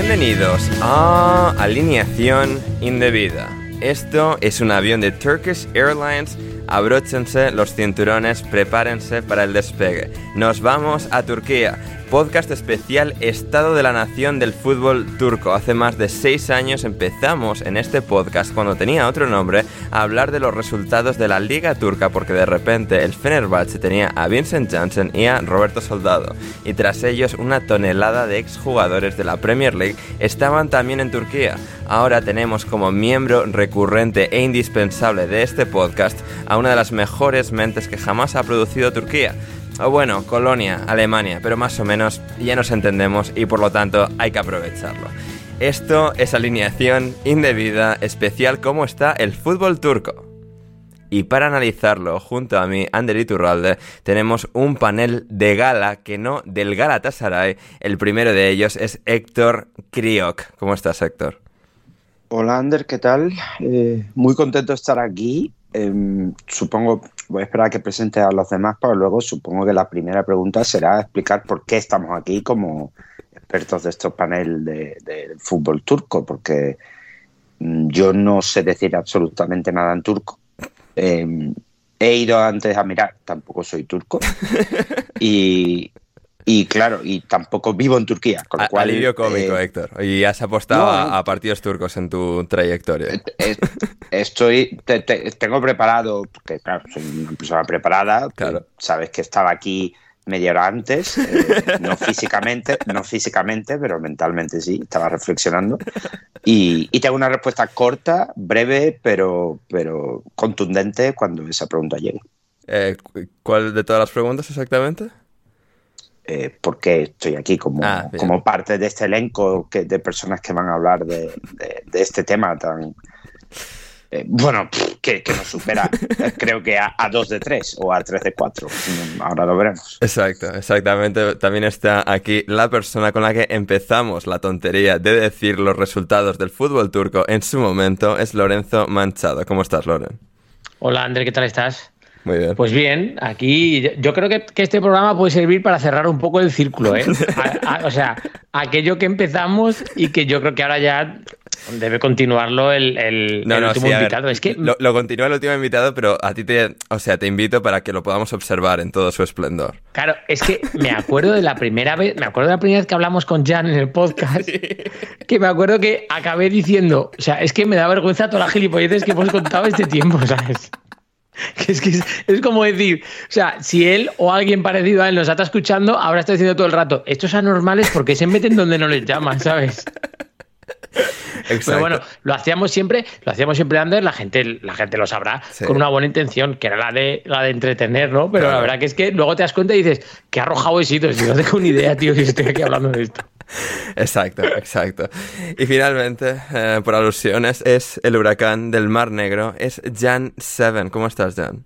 Bienvenidos a Alineación Indebida. Esto es un avión de Turkish Airlines. Abróchense los cinturones, prepárense para el despegue. Nos vamos a Turquía. Podcast especial Estado de la Nación del Fútbol Turco. Hace más de seis años empezamos en este podcast, cuando tenía otro nombre, a hablar de los resultados de la Liga Turca, porque de repente el Fenerbahce tenía a Vincent Janssen y a Roberto Soldado. Y tras ellos, una tonelada de exjugadores de la Premier League estaban también en Turquía. Ahora tenemos como miembro recurrente e indispensable de este podcast a una de las mejores mentes que jamás ha producido Turquía. O bueno, Colonia, Alemania, pero más o menos ya nos entendemos y por lo tanto hay que aprovecharlo. Esto es alineación indebida especial cómo está el fútbol turco. Y para analizarlo, junto a mí, Ander Iturralde, tenemos un panel de gala que no del Galatasaray. El primero de ellos es Héctor Kriok. ¿Cómo estás, Héctor? Hola Ander, ¿qué tal? Eh, muy contento de estar aquí. Eh, supongo, voy a esperar a que presente a los demás, pero luego supongo que la primera pregunta será explicar por qué estamos aquí como expertos de este panel de, de fútbol turco, porque mm, yo no sé decir absolutamente nada en turco. Eh, he ido antes a mirar, tampoco soy turco. y, y claro, y tampoco vivo en Turquía. Con lo cual, Alivio cómico, eh, Héctor. Y has apostado no, a, partidos turcos en tu trayectoria. Eh, Estoy, te- te- tengo preparado, porque claro, soy una persona preparada, Claro. sabes que estaba aquí media hora antes, eh, no físicamente, no físicamente, pero mentalmente sí, estaba reflexionando. Y, y tengo una respuesta corta, breve, pero, pero contundente cuando esa pregunta llegue. Eh, cu- ¿Cuál de todas las preguntas exactamente? Eh, ¿Por qué estoy aquí como, Ah, como parte de este elenco que, de personas que van a hablar de, de- de este tema tan... eh, bueno, que, que nos supera, creo que a, a 2 de 3 o a 3 de 4. Ahora lo veremos. Exacto, exactamente. También está aquí la persona con la que empezamos la tontería de decir los resultados del fútbol turco en su momento. Es Lorenzo Manchado. ¿Cómo estás, Loren? Hola, André, ¿qué tal estás? Muy bien. Pues bien, aquí yo- creo que, que este programa puede servir para cerrar un poco el círculo, ¿eh? A- a- o sea, aquello que empezamos y que yo creo que ahora ya debe continuarlo el, el- No, el no, último sí, a ver, invitado. es que lo, lo continúa el último invitado, pero a ti te, o sea, te invito para que lo podamos observar en todo su esplendor. Claro, es que me acuerdo de la primera vez, me acuerdo de la primera vez que hablamos con Jan en el podcast, que me acuerdo que acabé diciendo, o sea, es que me da vergüenza todas las gilipolleces que hemos contado este tiempo, ¿sabes? Que es, que es, es como decir, o sea, si él o alguien parecido a él nos está escuchando, ahora está diciendo todo el rato, estos anormales porque se meten donde no les llaman, ¿sabes? Exacto. Pero bueno, lo hacíamos siempre, lo hacíamos siempre Ander, la gente, la gente lo sabrá, Sí. con una buena intención, que era la de la de entretener, ¿no? Pero Claro. la verdad que es que luego te das cuenta y dices, qué arrojado he sido, si no tengo ni idea, tío, que estoy aquí hablando de esto. Exacto, exacto. Y finalmente, eh, por alusiones, es el huracán del Mar Negro, es Jan Seven. ¿Cómo estás, Jan?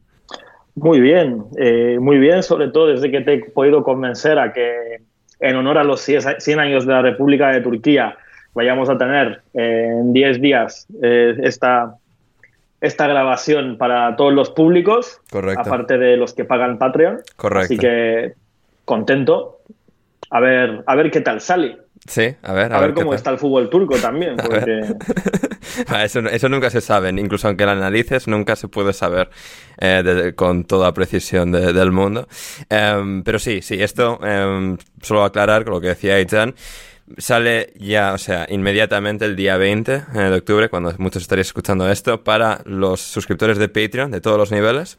Muy bien, eh, muy bien, sobre todo desde que te he podido convencer a que en honor a los 100 años de la República de Turquía vayamos a tener eh, en 10 días esta, esta grabación para todos los públicos, Correcto. aparte de los que pagan Patreon. Correcto. Así que contento. A ver, a ver qué tal sale. Sí, a ver, A, a, ver, qué cómo está el fútbol turco también, ver. porque Eso, eso nunca se sabe, incluso aunque lo analices, nunca se puede saber eh, de- con toda precisión de- del mundo. Em, pero sí, sí, esto, em, solo aclarar con lo que decía Aitan, sale ya, o sea, inmediatamente el día 20 eh, de octubre, cuando muchos estaréis escuchando esto, para los suscriptores de Patreon de todos los niveles.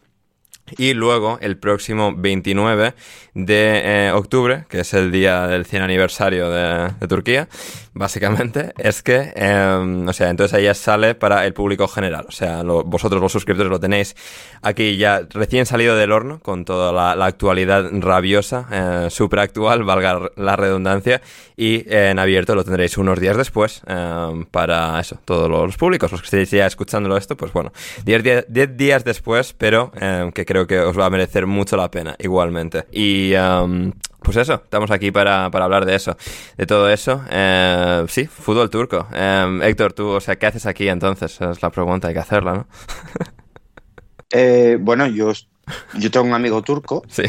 Y luego, el próximo 29 de eh, octubre, que es el día del 100 aniversario de, de Turquía, básicamente, es que, eh, o sea, entonces ahí ya sale para el público general. O sea, lo- vosotros los suscriptores lo tenéis aquí ya recién salido del horno, con toda la, actualidad rabiosa, eh, súper actual, valga la redundancia, y eh, en abierto lo tendréis unos días después eh, para eso, todos los públicos, los que estéis ya escuchándolo esto, pues bueno, 10 días, 10 días después, pero eh, que creo que os va a merecer mucho la pena igualmente. Y um, pues eso, estamos aquí para, para hablar de eso, de todo eso. Eh, sí, fútbol turco. Eh, Héctor, tú, o sea, ¿qué haces aquí entonces? Es la pregunta, hay que hacerla, ¿no? Eh, bueno, yo, yo tengo un amigo turco, Sí.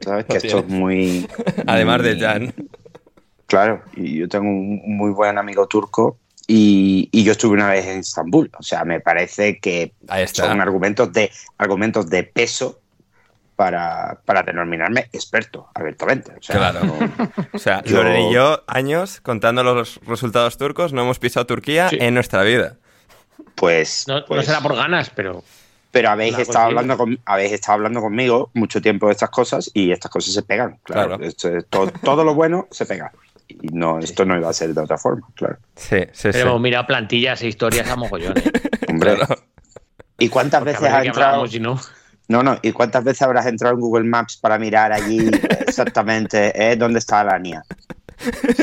¿sabes? Que esto es muy... Además de Jan. Claro, y yo tengo un muy buen amigo turco y, y yo estuve una vez en Estambul. O sea, me parece que Ahí está. son argumentos de, argumentos de peso para, para denominarme experto, abiertamente. O sea, Claro. no- O sea, Yo- Loren y yo, años contando los resultados turcos, no hemos pisado Turquía Sí. en nuestra vida. pues, No, no pues- será por ganas, pero Pero habéis estado, hablando con, habéis estado hablando conmigo mucho tiempo de estas cosas y estas cosas se pegan. Claro, Claro. Esto es- todo, todo lo bueno se pega. Y no, esto no iba a ser de otra forma, claro. Sí, sí, pero sí. hemos mirado plantillas e historias a mogollones. Hombre, Claro. ¿y cuántas Porque veces qué entrado? si no. No, no, ¿y cuántas veces habrás entrado en Google Maps para mirar allí exactamente eh, dónde está la niña?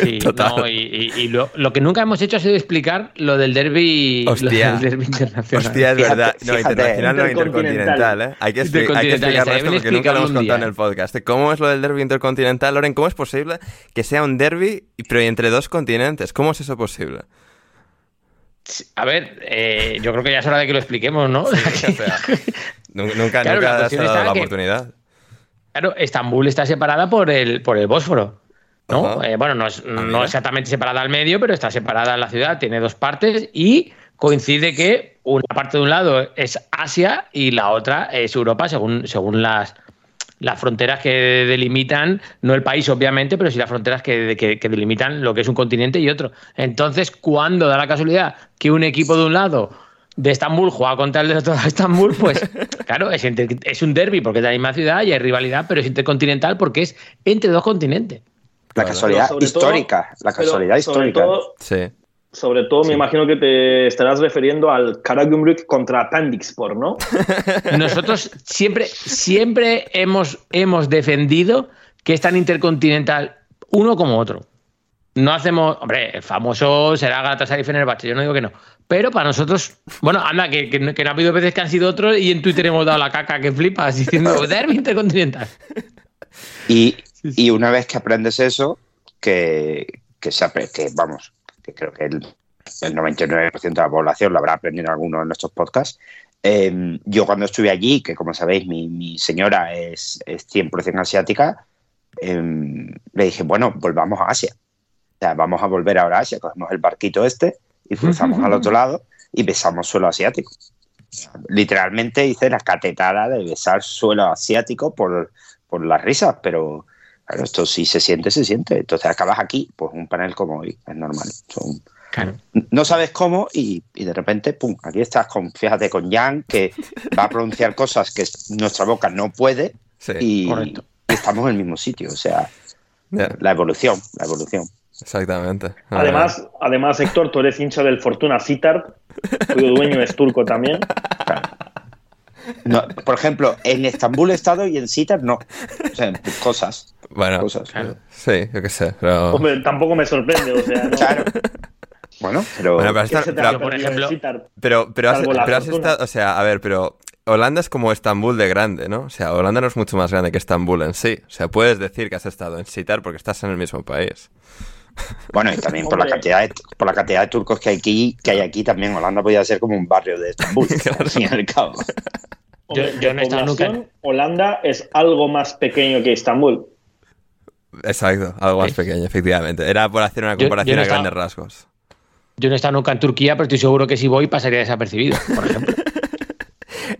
Sí, Total. no, y, y- y lo, lo que nunca hemos hecho ha sido explicar lo del derby, lo Hostia. del derbi internacional. Hostia, es Fíjate, verdad. No, fíjate, internacional, no intercontinental. intercontinental, ¿eh? Hay que, expli- hay que Intercontinental, explicarlo estaría esto porque nunca lo hemos contado en el podcast. ¿Cómo es lo del derby intercontinental, Loren? ¿Cómo es posible que sea un derby, pero entre dos continentes? ¿Cómo es eso posible? A ver, eh, yo creo que ya es hora de que lo expliquemos, ¿no? O sea, nu- nunca, Claro, nunca se ha dado la que- oportunidad. Claro, Estambul está separada por el, por el Bósforo. ¿no? Eh, bueno, no, es, mira. no exactamente separada al medio, pero está separada en la ciudad, tiene dos partes y coincide que una parte de un lado es Asia y la otra es Europa, según, según las, las fronteras que delimitan, no el país obviamente, pero sí las fronteras que, que- que delimitan lo que es un continente y otro. Entonces, cuando da la casualidad que un equipo de un lado de Estambul juega contra el de otro lado de Estambul, pues claro, es, inter- es un derby porque es de la misma ciudad y hay rivalidad, pero es intercontinental porque es entre dos continentes. La casualidad todo- histórica. la casualidad histórica. todo- Sí. Sobre todo, me imagino que te estarás refiriendo al Karagümrük contra Pandixpor, ¿no? Nosotros siempre, siempre hemos, hemos defendido que es tan intercontinental uno como otro. No hacemos, hombre, el famoso será Galatasaray y Fenerbahce, yo no digo que no. Pero para nosotros, bueno, anda, que, que, no- que no ha habido veces que han sido otros y en Twitter hemos dado la caca que flipas diciendo derby intercontinental. Y, y una vez que aprendes eso, que, que, se que vamos, que creo que el, el 99% de la población lo habrá aprendido en alguno de nuestros podcasts. eh, yo cuando estuve allí, que como sabéis, mi, mi señora es, es 100% asiática, eh, le dije, bueno, volvamos a Asia. O sea, vamos a volver ahora a Asia, cogemos el barquito este y cruzamos al otro lado y besamos suelo asiático. Literalmente hice la catetada de besar suelo asiático por, por las risas, pero claro, esto sí se siente, se siente. Entonces acabas aquí, pues un panel como hoy, es normal. Son No sabes cómo y, y, de repente, pum, aquí estás con, fíjate, con Jan, que va a pronunciar cosas que nuestra boca no puede y, estamos en el mismo sitio. O sea, la evolución, la evolución. Exactamente. Además, además, Héctor, tú eres hincha del Fortuna Sittard, cuyo dueño es turco también. por ejemplo, en Estambul he estado y en Sittard no. O sea, cosas. Bueno, cosas. sí, yo qué sé. Pero... Hombre, tampoco me sorprende, o sea. Claro. Bueno, pero. pero, por ejemplo. Pero, pero, has, pero has estado. O sea, a ver, pero. Holanda es como Estambul de grande, ¿no? O sea, Holanda no es mucho más grande que Estambul en sí. O sea, puedes decir que has estado en Sitar porque estás en el mismo país. Bueno, y también por la cantidad de, por la cantidad de turcos que hay aquí, que hay aquí también Holanda podría ser como un barrio de Estambul, al fin y al cabo. Yo, no he estado nunca. Holanda es algo más pequeño que Estambul. Exacto, algo más pequeño, efectivamente. Era por hacer una comparación a grandes rasgos. Yo no he estado nunca en Turquía, pero estoy seguro que si voy pasaría desapercibido, por ejemplo.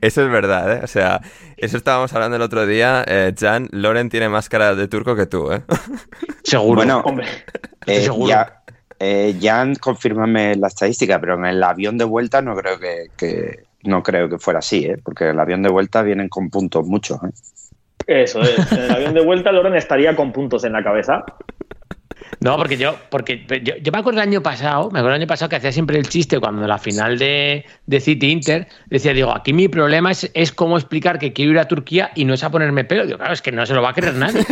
Eso es verdad, ¿eh? O sea, eso estábamos hablando el otro día. Eh, Jan, Loren tiene más cara de turco que tú, ¿eh? Seguro. Bueno, hombre. Eh, Ya, eh, Jan, confírmame la estadística, pero en el avión de vuelta no creo que, no creo que fuera así, ¿eh? Porque el avión de vuelta vienen con puntos muchos, ¿eh? Eso es. En el avión de vuelta Loren estaría con puntos en la cabeza. No, porque yo, porque yo, me acuerdo el año pasado, me acuerdo el año pasado que hacía siempre el chiste cuando en la final de, de City Inter decía, digo, aquí mi problema es, es cómo explicar que quiero ir a Turquía y no es a ponerme pelo. Digo, claro, es que no se lo va a creer nadie.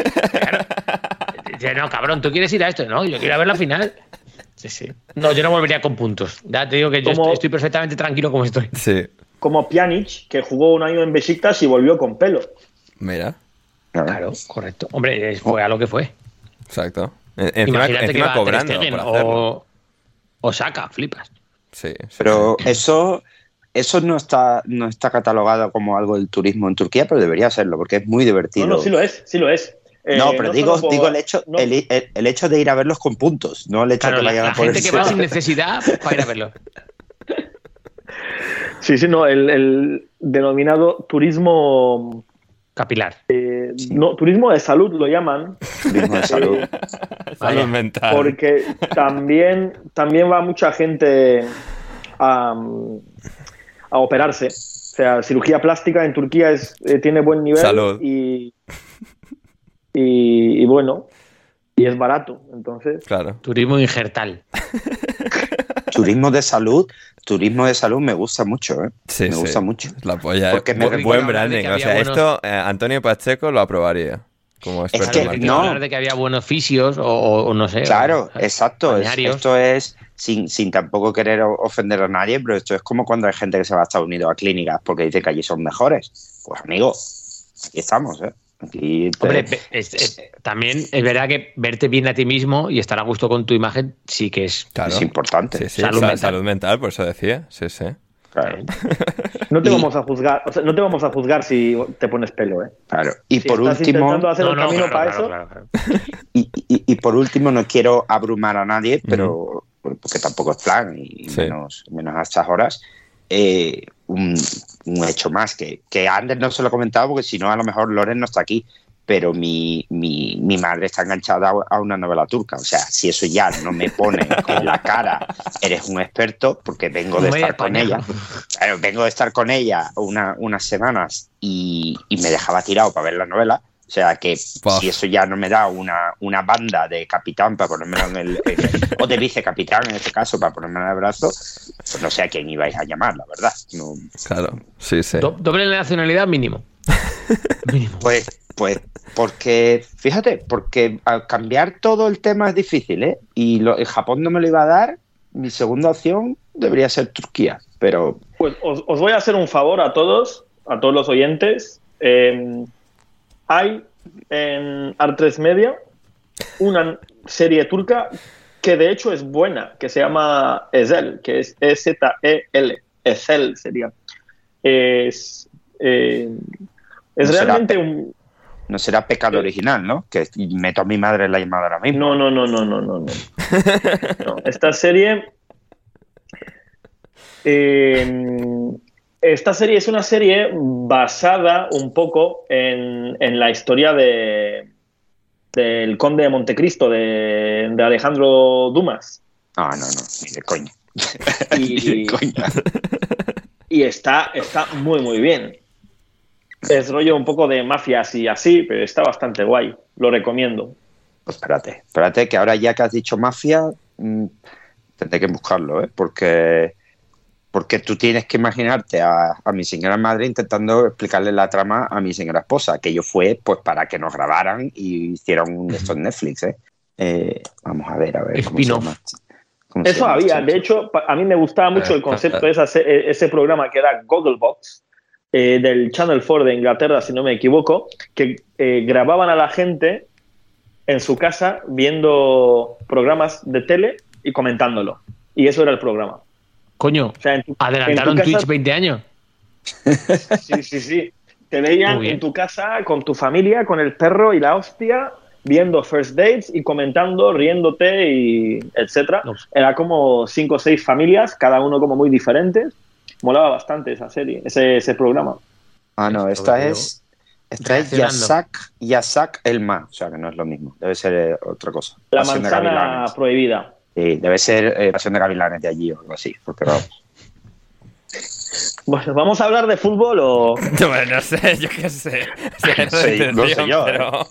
Dice, no, cabrón, tú quieres ir a esto. No, yo quiero ir a ver la final. Sí, sí. No, yo no volvería con puntos. Ya te digo que yo estoy, perfectamente tranquilo como estoy. Sí. Como Pjanic, que jugó un año en Besiktas y volvió con pelo. Mira. Claro, correcto. Hombre, fue a lo que fue. Exacto. Encima, encima cobrando o, o, saca, flipas. Sí, pero eso eso no está no está catalogado como algo del turismo en Turquía, pero debería serlo porque es muy divertido. No, no sí lo es, sí lo es. no, eh, pero digo, digo el hecho el, el, hecho de ir a verlos con puntos, no el hecho de que vayan la, a la gente que va sin necesidad para ir a verlo. Sí, sí, no, el, el denominado turismo capilar. Eh, no, turismo de salud lo llaman. Turismo de salud. salud mental. Porque también, también va mucha gente a, a operarse. O sea, cirugía plástica en Turquía es, eh, tiene buen nivel salud. Y, y, y, bueno, y es barato. Entonces, claro. Turismo injertal. turismo de salud turismo de salud me gusta mucho, ¿eh? Sí, me gusta mucho. La polla. Porque me buen branding. O sea, esto eh, Antonio Pacheco lo aprobaría. Como es que no. hablar de que había buenos fisios o, no sé. Claro, exacto. esto es, sin, sin tampoco querer ofender a nadie, pero esto es como cuando hay gente que se va a Estados Unidos a clínicas porque dice que allí son mejores. Pues amigo, aquí estamos, ¿eh? Hombre, también es verdad que verte bien a ti mismo y estar a gusto con tu imagen sí que es, es importante. salud, mental. salud, mental. por eso decía. Sí, sí. Claro. No te vamos a juzgar, o sea, no te vamos a juzgar si te pones pelo, ¿eh? Claro. Y por último, hacer no, camino para eso. Y, y, y, por último, no quiero abrumar a nadie, pero porque tampoco es plan y menos, menos a estas horas. Eh, un, un, hecho más que, que antes no se lo he comentado porque si no a lo mejor Loren no está aquí pero mi, mi, mi, madre está enganchada a una novela turca. O sea, si eso ya no me pone en la cara, eres un experto, porque vengo de estar con ella. vengo de estar con ella una, unas semanas y, y, me dejaba tirado para ver la novela. O sea que si eso ya no me da una, una banda de capitán para ponerme en el, o de vicecapitán en este caso para ponerme en el brazo, pues no sé a quién ibais a llamar, la verdad. No. Claro, sí, sí. doble nacionalidad mínimo. mínimo. Pues, pues porque, fíjate, porque al cambiar todo el tema es difícil, ¿eh? Y lo, el Japón no me lo iba a dar, mi segunda opción debería ser Turquía, pero... Pues os, os voy a hacer un favor a todos, a todos los oyentes. Eh, hay en Art3 Media una serie turca que de hecho es buena, que se llama Ezel, que es E-Z-E-L, Ezel sería. Es, eh, es no realmente será, un... No será pecado original, ¿no? Que meto a mi madre en la llamada ahora mismo. No, no, no, no, no, no. no. no esta serie... Eh, esta serie es una serie basada un poco en, en la historia de, del conde de Montecristo, de, de Alejandro Dumas. No, no, no, ni de coña. Y- Ni de coña. Y está, está muy, muy bien. Es rollo un poco de mafias y así, pero está bastante guay. Lo recomiendo. Pues espérate, espérate, que ahora ya que has dicho mafia, mm, tendré que buscarlo, ¿eh? Porque, porque tú tienes que imaginarte a, a mi señora madre intentando explicarle la trama a mi señora esposa. Aquello fue pues para que nos grabaran y hicieran un de estos Netflix, ¿eh? Eh, Vamos a ver, a ver. ¿cómo se Spin-off. llama? ¿Cómo se Eso llama había. De hecho, a mí me gustaba mucho el concepto de esa se- ese programa que era Gogglebox, eh, del Channel 4 de Inglaterra, si no me equivoco, que eh, grababan a la gente en su casa viendo programas de tele y comentándolo. Y eso era el programa. Coño, O sea, en tu- adelantaron en tu casa- Twitch 20 años. Sí, sí, sí. Te veían en tu casa con tu familia, con el perro y la hostia, viendo first dates y comentando, riéndote y etcétera. No. Era como cinco o seis familias, cada uno como muy diferentes. Molaba bastante esa serie, ese, ese programa. Ah, no, esta es. Esta es. Yasak, Yasak Elma, o sea que no es lo mismo, debe ser eh, otra cosa. La Pasión manzana Gavilanes. prohibida. Sí, debe ser eh, Pasión de Gavilanes de allí o algo así, porque vamos. Bueno, ¿vamos a hablar de fútbol o...? Bueno, no sé, yo qué sé. O sea, No sé, no sé intención, yo, ¿eh? pero...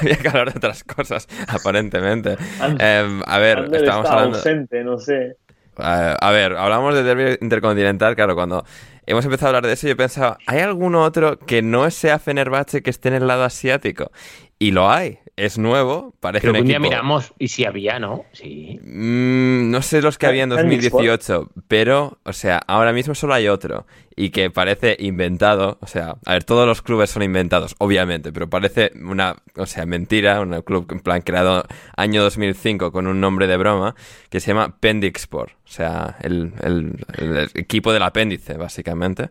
había que hablar de otras cosas, aparentemente. And- Em, a ver, Ander estábamos está hablando... ausente, no sé. A a ver, hablamos de derby intercontinental, claro, cuando hemos empezado a hablar de eso yo pensaba, ¿hay algún otro que no sea Fenerbahce que esté en el lado asiático? Y lo hay, es nuevo, parece Creo que un día miramos y si había, ¿no? Sí. Mm, no sé los que había en Phoenix 2018, pero, o sea, ahora mismo solo hay otro. Y que parece inventado. O sea, a ver, todos los clubes son inventados, obviamente, pero parece una, o sea, mentira. Un club en plan creado año 2005 con un nombre de broma que se llama Pendixport. O sea, el, el- el equipo del apéndice, básicamente.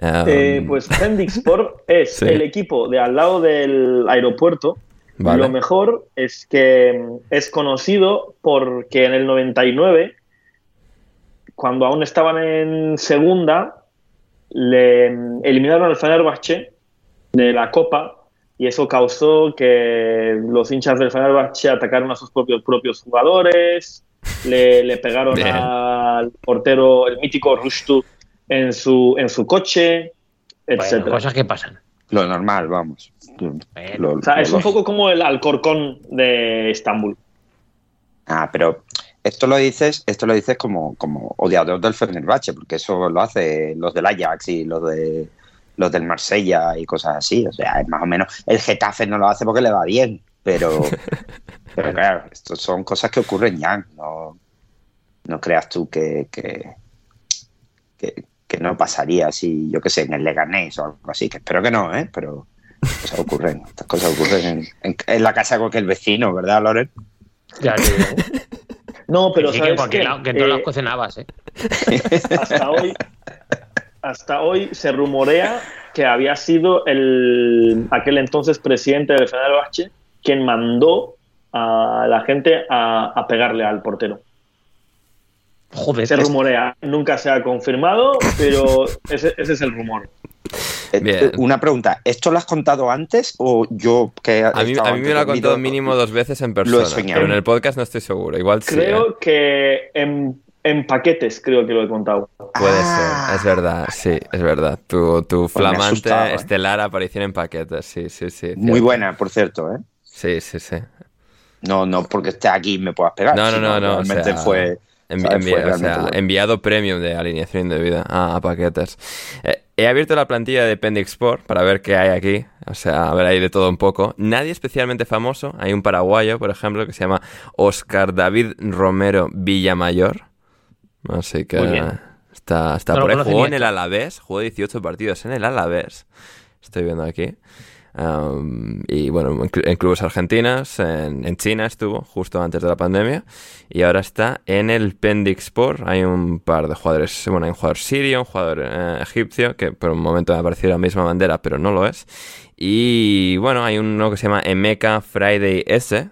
Eh, Um, pues Sport es Sí. el equipo de al lado del aeropuerto. Vale. Lo mejor es que mm, es conocido porque en el 99, cuando aún estaban en segunda, le mm, eliminaron al Fenerbahce de la Copa y eso causó que los hinchas del Fenerbahce atacaron a sus propios, propios jugadores, le, le pegaron Bien. al portero, el mítico Rushtu, en su, en su coche, Bueno, etc. cosas que pasan. Lo normal, vamos. Lo- o sea, lo es un poco como el Alcorcón de Estambul. Ah, pero esto lo dices, esto lo dices como, como odiador del Fenerbahce, porque eso lo hace los del Ajax y los de los del Marsella y cosas así. O sea, es más o menos. El Getafe no lo hace porque le va bien, pero, pero claro, esto son cosas que ocurren ya. No, no creas tú que, que, que, que no pasaría si, yo qué sé, en el Leganés o algo así, que espero que no, ¿eh? Pero cosas ocurren, estas cosas ocurren en, en- en la casa de cualquier vecino, ¿verdad, Loren? Ya digo. No, pero que ¿sabes cualquier qué? lado, que en todos Eh, cocinabas, ¿eh? hasta hoy hasta hoy se rumorea que había sido el aquel entonces presidente del Fenerbahce quien mandó a la gente a, a pegarle al portero. Joder. Se es- rumorea, nunca se ha confirmado, pero ese, ese es el rumor. Eh, Bien. Una pregunta, ¿esto lo has contado antes o yo que a mí, a mí me lo ha contado mínimo dos veces en persona, soñado. pero en el podcast no estoy seguro. Igual sí. ¿eh? Creo que en, en paquetes creo que lo he contado. Puede Ah. ser, es verdad, sí, es verdad. Tu, tu ha flamante asustado, ¿eh? estelar aparición en paquetes, sí, sí, sí. Muy cierto. buena, por cierto, ¿eh? Sí, sí, sí. No, no porque esté aquí y me puedas pegar. No, no, no, no, o Realmente sea, fue. Envi- o sea, bueno. enviado premium de alineación indebida a, a paquetes. Eh, he abierto la plantilla de Pendixport para ver qué hay aquí. O sea, a ver ahí de todo un poco. Nadie especialmente famoso. Hay un paraguayo, por ejemplo, que se llama Oscar David Romero Villamayor. Así que está, está No por ahí. Jugó en el. Alavés. Jugó 18 partidos en el Alavés. Estoy viendo aquí. Um, y bueno, en, cl- en clubes argentinos, en, en China estuvo justo antes de la pandemia y ahora está en el Pendixport. Hay un par de jugadores, bueno, hay un jugador sirio, un jugador eh, egipcio, que por un momento me ha parecido la misma bandera, pero no lo es. Y bueno, hay uno que se llama Emeka Friday S.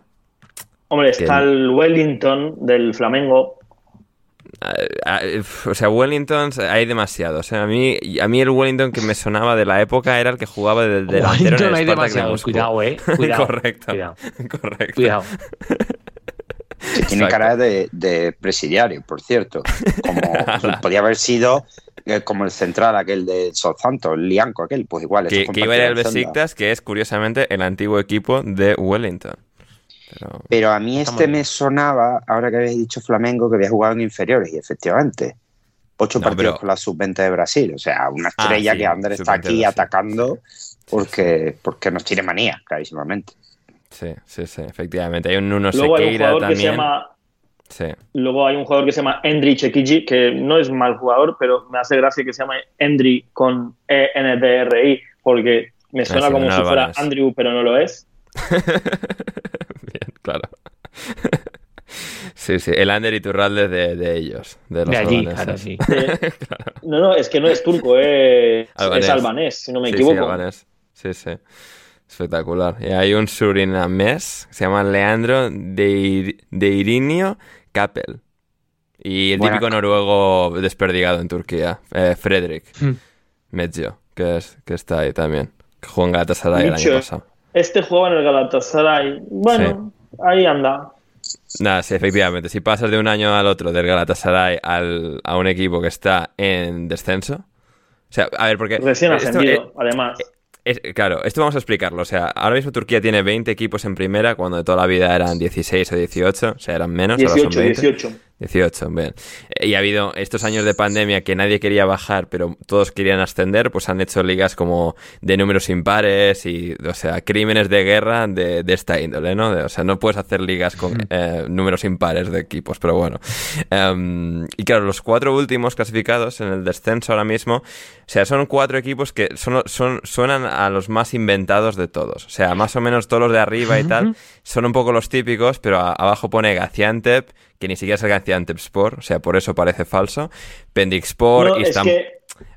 Hombre, está el Wellington del Flamengo. O sea, Wellington hay demasiados. eh. A mí, a mí el Wellington que me sonaba de la época era el que jugaba de delantero en Wellington el hay de demasiados, Moscú. cuidado, eh. Cuidado, Correcto. cuidado. Correcto. Cuidado. tiene cara de, de, presidiario, por cierto. Como podía haber sido eh, como el central aquel de Southampton, el Lianco aquel, pues igual. Que, que iba a ir al Besiktas, que es curiosamente el antiguo equipo de Wellington. Pero, a mí este me sonaba, ahora que habéis dicho Flamengo, que había jugado en inferiores, y efectivamente. Ocho partidos con la sub-20 de Brasil. O sea, una ah, estrella que Ander está aquí atacando porque, porque nos tiene manía, clarísimamente. Sí, sí, sí, efectivamente. Hay un Nuno Sequeira también. Sí. Luego hay un jugador que se llama Endri Chekiji, que no es mal jugador, pero me hace gracia que se llame Endri con E-N-D-R-I, porque me suena como si fuera Andrew, pero no lo es. Bien, claro. Sí, sí, el Ander y Turralde de, de ellos, de los de allí, claro, sí. No, no, es que no es turco, es albanés, es albanés si no me equivoco. Sí, albanés. sí, sí. Espectacular. Y hay un surinamés que se llama Leandro de, de Irinio Kappel. Y el típico noruego desperdigado en Turquía, eh, Fredrik hmm. Que, es, que está ahí también. Que jugó en Galatasaray el año pasado. Este juega en el Galatasaray. Bueno, ahí anda. Nada, sí, efectivamente. Si pasas de un año al otro del Galatasaray al, a un equipo que está en descenso. O sea, a ver, porque. Recién ascendido, además claro, esto vamos a explicarlo. O sea, ahora mismo Turquía tiene 20 equipos en primera, cuando de toda la vida eran 16 o 18, o sea, eran menos. 18, 18. 18, bien. Y ha habido estos años de pandemia que nadie quería bajar, pero todos querían ascender, pues han hecho ligas como de números impares y, o sea, crímenes de guerra de, esta índole, ¿no? o sea, no puedes hacer ligas con eh, números impares de equipos, pero bueno. Em, y claro, los cuatro últimos clasificados en el descenso ahora mismo, o sea, son cuatro equipos que son, son, suenan a los más inventados de todos. O sea, más o menos todos los de arriba y tal son un poco los típicos, pero abajo pone Gaziantep, que ni siquiera es el Gaziantep Sport, o sea, por eso parece falso. Pendixport, Istanbul...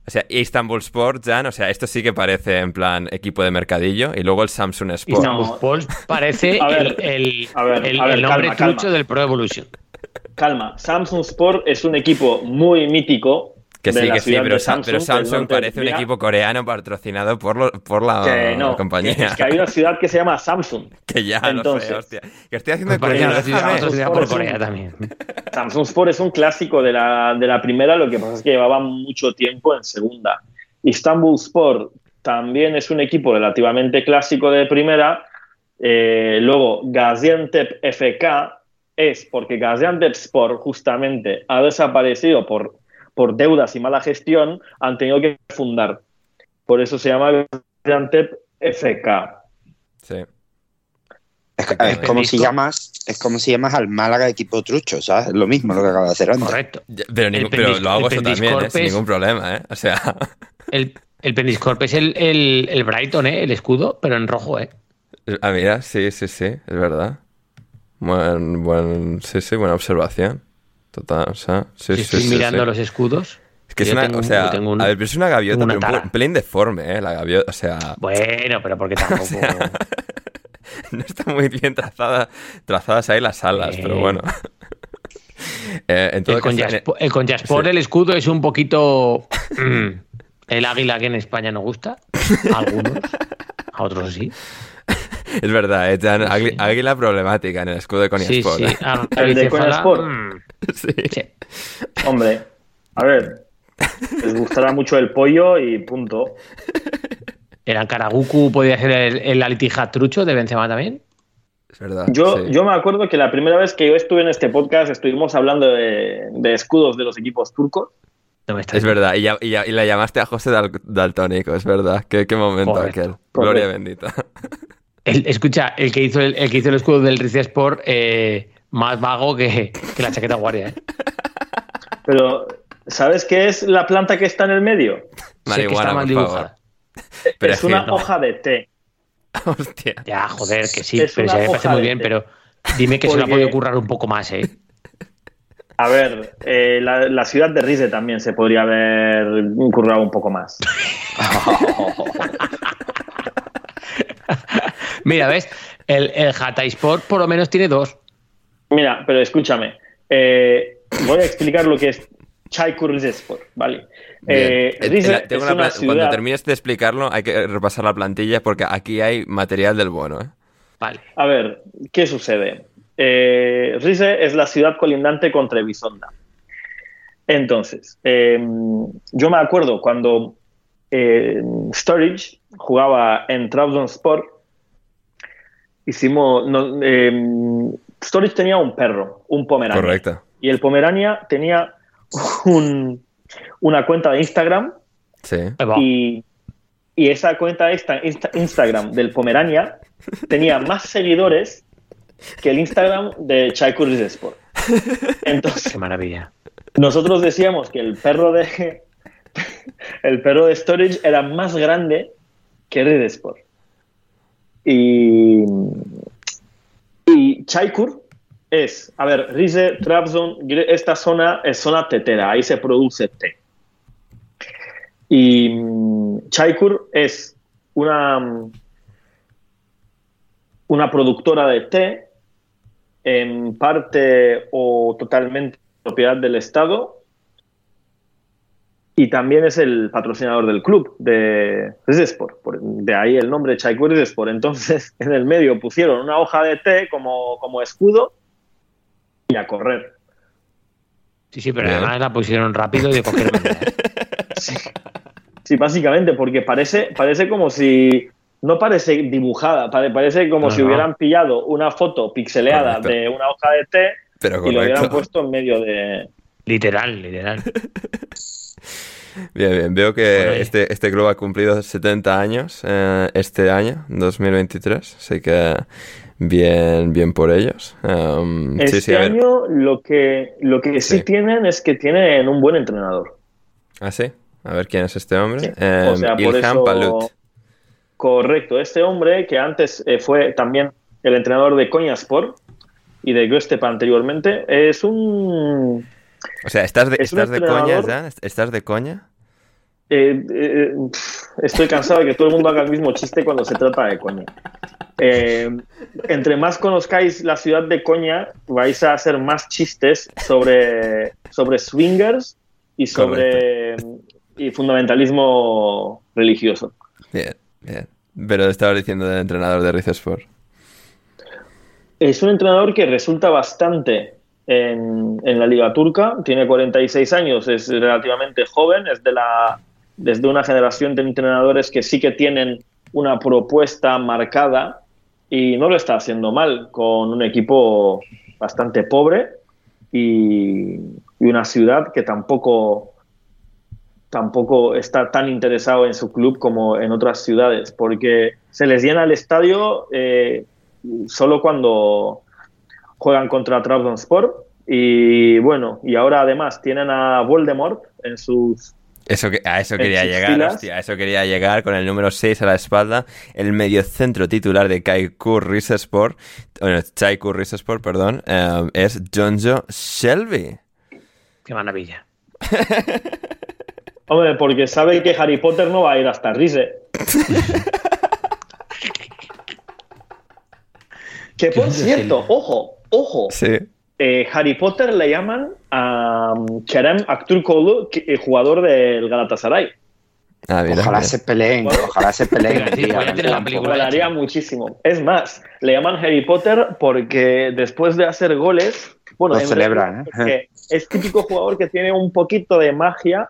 O sea, Istanbul Sport, Jan, o sea, esto sí que parece en plan equipo de mercadillo. Y luego el Samsung Sport. Istanbul Sport parece el, el, nombre trucho del Pro Evolution. Calma, Samsung Sport es un equipo muy mítico que sí, que sí, pero, Samsung, parece un equipo coreano patrocinado por, por la compañía. Es que hay una ciudad que se llama Samsung. Que ya, Entonces, no sé, hostia. Que estoy haciendo Corea, por Corea también. Samsung Sport es un clásico de la, de la primera, lo que pasa es que llevaba mucho tiempo en segunda. Istanbul Sport también es un equipo relativamente clásico de primera. Eh, luego, Gaziantep FK es porque Gaziantep Sport justamente ha desaparecido por por deudas y mala gestión, han tenido que fundar. Por eso se llama Gaziantep FK. Sí. Es, como si llamas es como si llamas al Málaga equipo trucho, ¿sabes? Lo mismo lo que acaba de hacer antes. Correcto. Pero, lo hago eso también, ¿eh? sin ningún problema, ¿eh? O sea. El, el Pendiscorp es el, el, Brighton, ¿eh? El escudo, pero en rojo, ¿eh? Ah, mira, sí, sí, sí, es verdad. Buen, buen, sí, sí, buena observación. Total, o sea, sí, si estoy mirando los escudos. Es que es una, o sea, a ver, pero es una gaviota, pero un pelín deforme, ¿eh? La gaviota, o sea... Bueno, pero porque tampoco... no está muy bien trazada, trazadas ahí las alas, pero bueno. eh, el, con el, con Jaspor, el escudo es un poquito... Mm, el águila que en España no gusta, a algunos, a otros sí. Es verdad, es águila, problemática en el escudo de Coniaspor. Sí, sí. Ah, el de Coniaspor. Sí. Hombre, a ver, les gustará mucho el pollo y punto. ¿El Karaguku podría ser el, el Alitija trucho de Benzema también? Es verdad. Yo, yo me acuerdo que la primera vez que yo estuve en este podcast estuvimos hablando de, escudos de los equipos turcos. es verdad, y, y, la llamaste a José Daltónico, es verdad. Qué, qué momento aquel. Gloria bendita. escucha, el que hizo el, que hizo el escudo del Rizia Sport, eh, más vago que, la chaqueta guardia. ¿eh? Pero, ¿sabes qué es la planta que está en el medio? Marihuana, por dibujada. Pero es, una hoja de té. Hostia. Ya, joder, que sí, pero se me parece muy bien, pero dime que se la puede currar un poco más, ¿eh? A ver, eh, la, ciudad de Rize también se podría haber currado un poco más. Mira, ¿ves? El, el Hatay Sport por lo menos tiene dos. Mira, pero escúchame. Eh, voy a explicar lo que es Chaikur Rizespor, ¿vale? Eh, Cuando termines de explicarlo, hay que repasar la plantilla porque aquí hay material del bueno, ¿eh? Vale. A ver, ¿qué sucede? eh, Rize es la ciudad colindante con Trebisonda. Entonces, eh, yo me acuerdo cuando eh, Sturridge jugaba en Trabzonspor, hicimos, no, Sturridge tenía un perro, un pomerania. Correcto. Y el pomerania tenía un- una cuenta de Instagram Sí. Y, y esa cuenta de Insta- Insta- Instagram del Pomerania tenía más seguidores que el Instagram de Chaikur Rizespor. Entonces, Qué maravilla. nosotros decíamos que el perro de el perro de Storage era más grande que Rizespor. Y, y Chaikur es, a ver, Rize, Trabzon, esta zona es zona tetera, ahí se produce té. Y mm, Chaikur es una, mm, una productora de té, en parte o totalmente propiedad del Estado, y también es el patrocinador del club de Rizespor, por- de ahí el nombre Chaikur Rizespor. Entonces, en el medio pusieron una hoja de té como, como escudo y a correr. Sí, sí, pero además la pusieron rápido y de cualquier manera. Sí, básicamente, porque parece, parece como si. No parece dibujada, pare- parece como No, si no. hubieran pillado una foto pixeleada Correcto. de una hoja de té Pero y lo hubieran puesto en medio de. Literal, literal. Bien, bien. Veo que Bueno, este, este club ha cumplido 70 años eh, este año, 2023. Así que bien, bien por ellos. Um, sí, Este sí, año lo que, lo que sí. Sí. tienen es que tienen un buen entrenador. Ah, sí. A ver quién es este hombre. Sí. Eh, O sea, por eso- Palut. Correcto, este hombre que antes eh, fue también el entrenador de Konyaspor y de Göztepe anteriormente, es un O sea, ¿estás de, es estás de coña ya? ¿Estás de coña? Eh, eh, estoy cansado de que todo el mundo haga el mismo chiste cuando se trata de Coña. Eh, entre más conozcáis la ciudad de Coña, vais a hacer más chistes sobre, sobre swingers y sobre y fundamentalismo religioso. Bien, bien. Pero estabas diciendo del entrenador de Rizespor. Es un entrenador que resulta bastante en, en la liga turca, tiene 46 años, es relativamente joven, es de la, desde una generación de entrenadores que sí que tienen una propuesta marcada y no lo está haciendo mal con un equipo bastante pobre y, y una ciudad que tampoco tampoco está tan interesado en su club como en otras ciudades, porque se les llena el estadio eh, solo cuando juegan contra Trabzonspor y bueno, y ahora además tienen a Voldemort en sus Eso que, a eso quería llegar, hostia, a eso quería llegar con el número 6 a la espalda, el mediocentro titular de Kaikur Rizespor, bueno, Chaikur Rizespor, perdón, eh, es Jonjo Shelby. Qué maravilla. Hombre, porque sabe que Harry Potter no va a ir hasta Rize. que por cierto, ojo, ojo, Sí. eh, Harry Potter le llaman a um, Kerem Aktürkoğlu, que- eh, jugador del Galatasaray. Ah, mira. Ojalá mira. se peleen, ojalá se peleen. La película. Molaría muchísimo. Es más, le llaman Harry Potter porque después de hacer goles, bueno, Lo celebran, ¿eh? es típico jugador que tiene un poquito de magia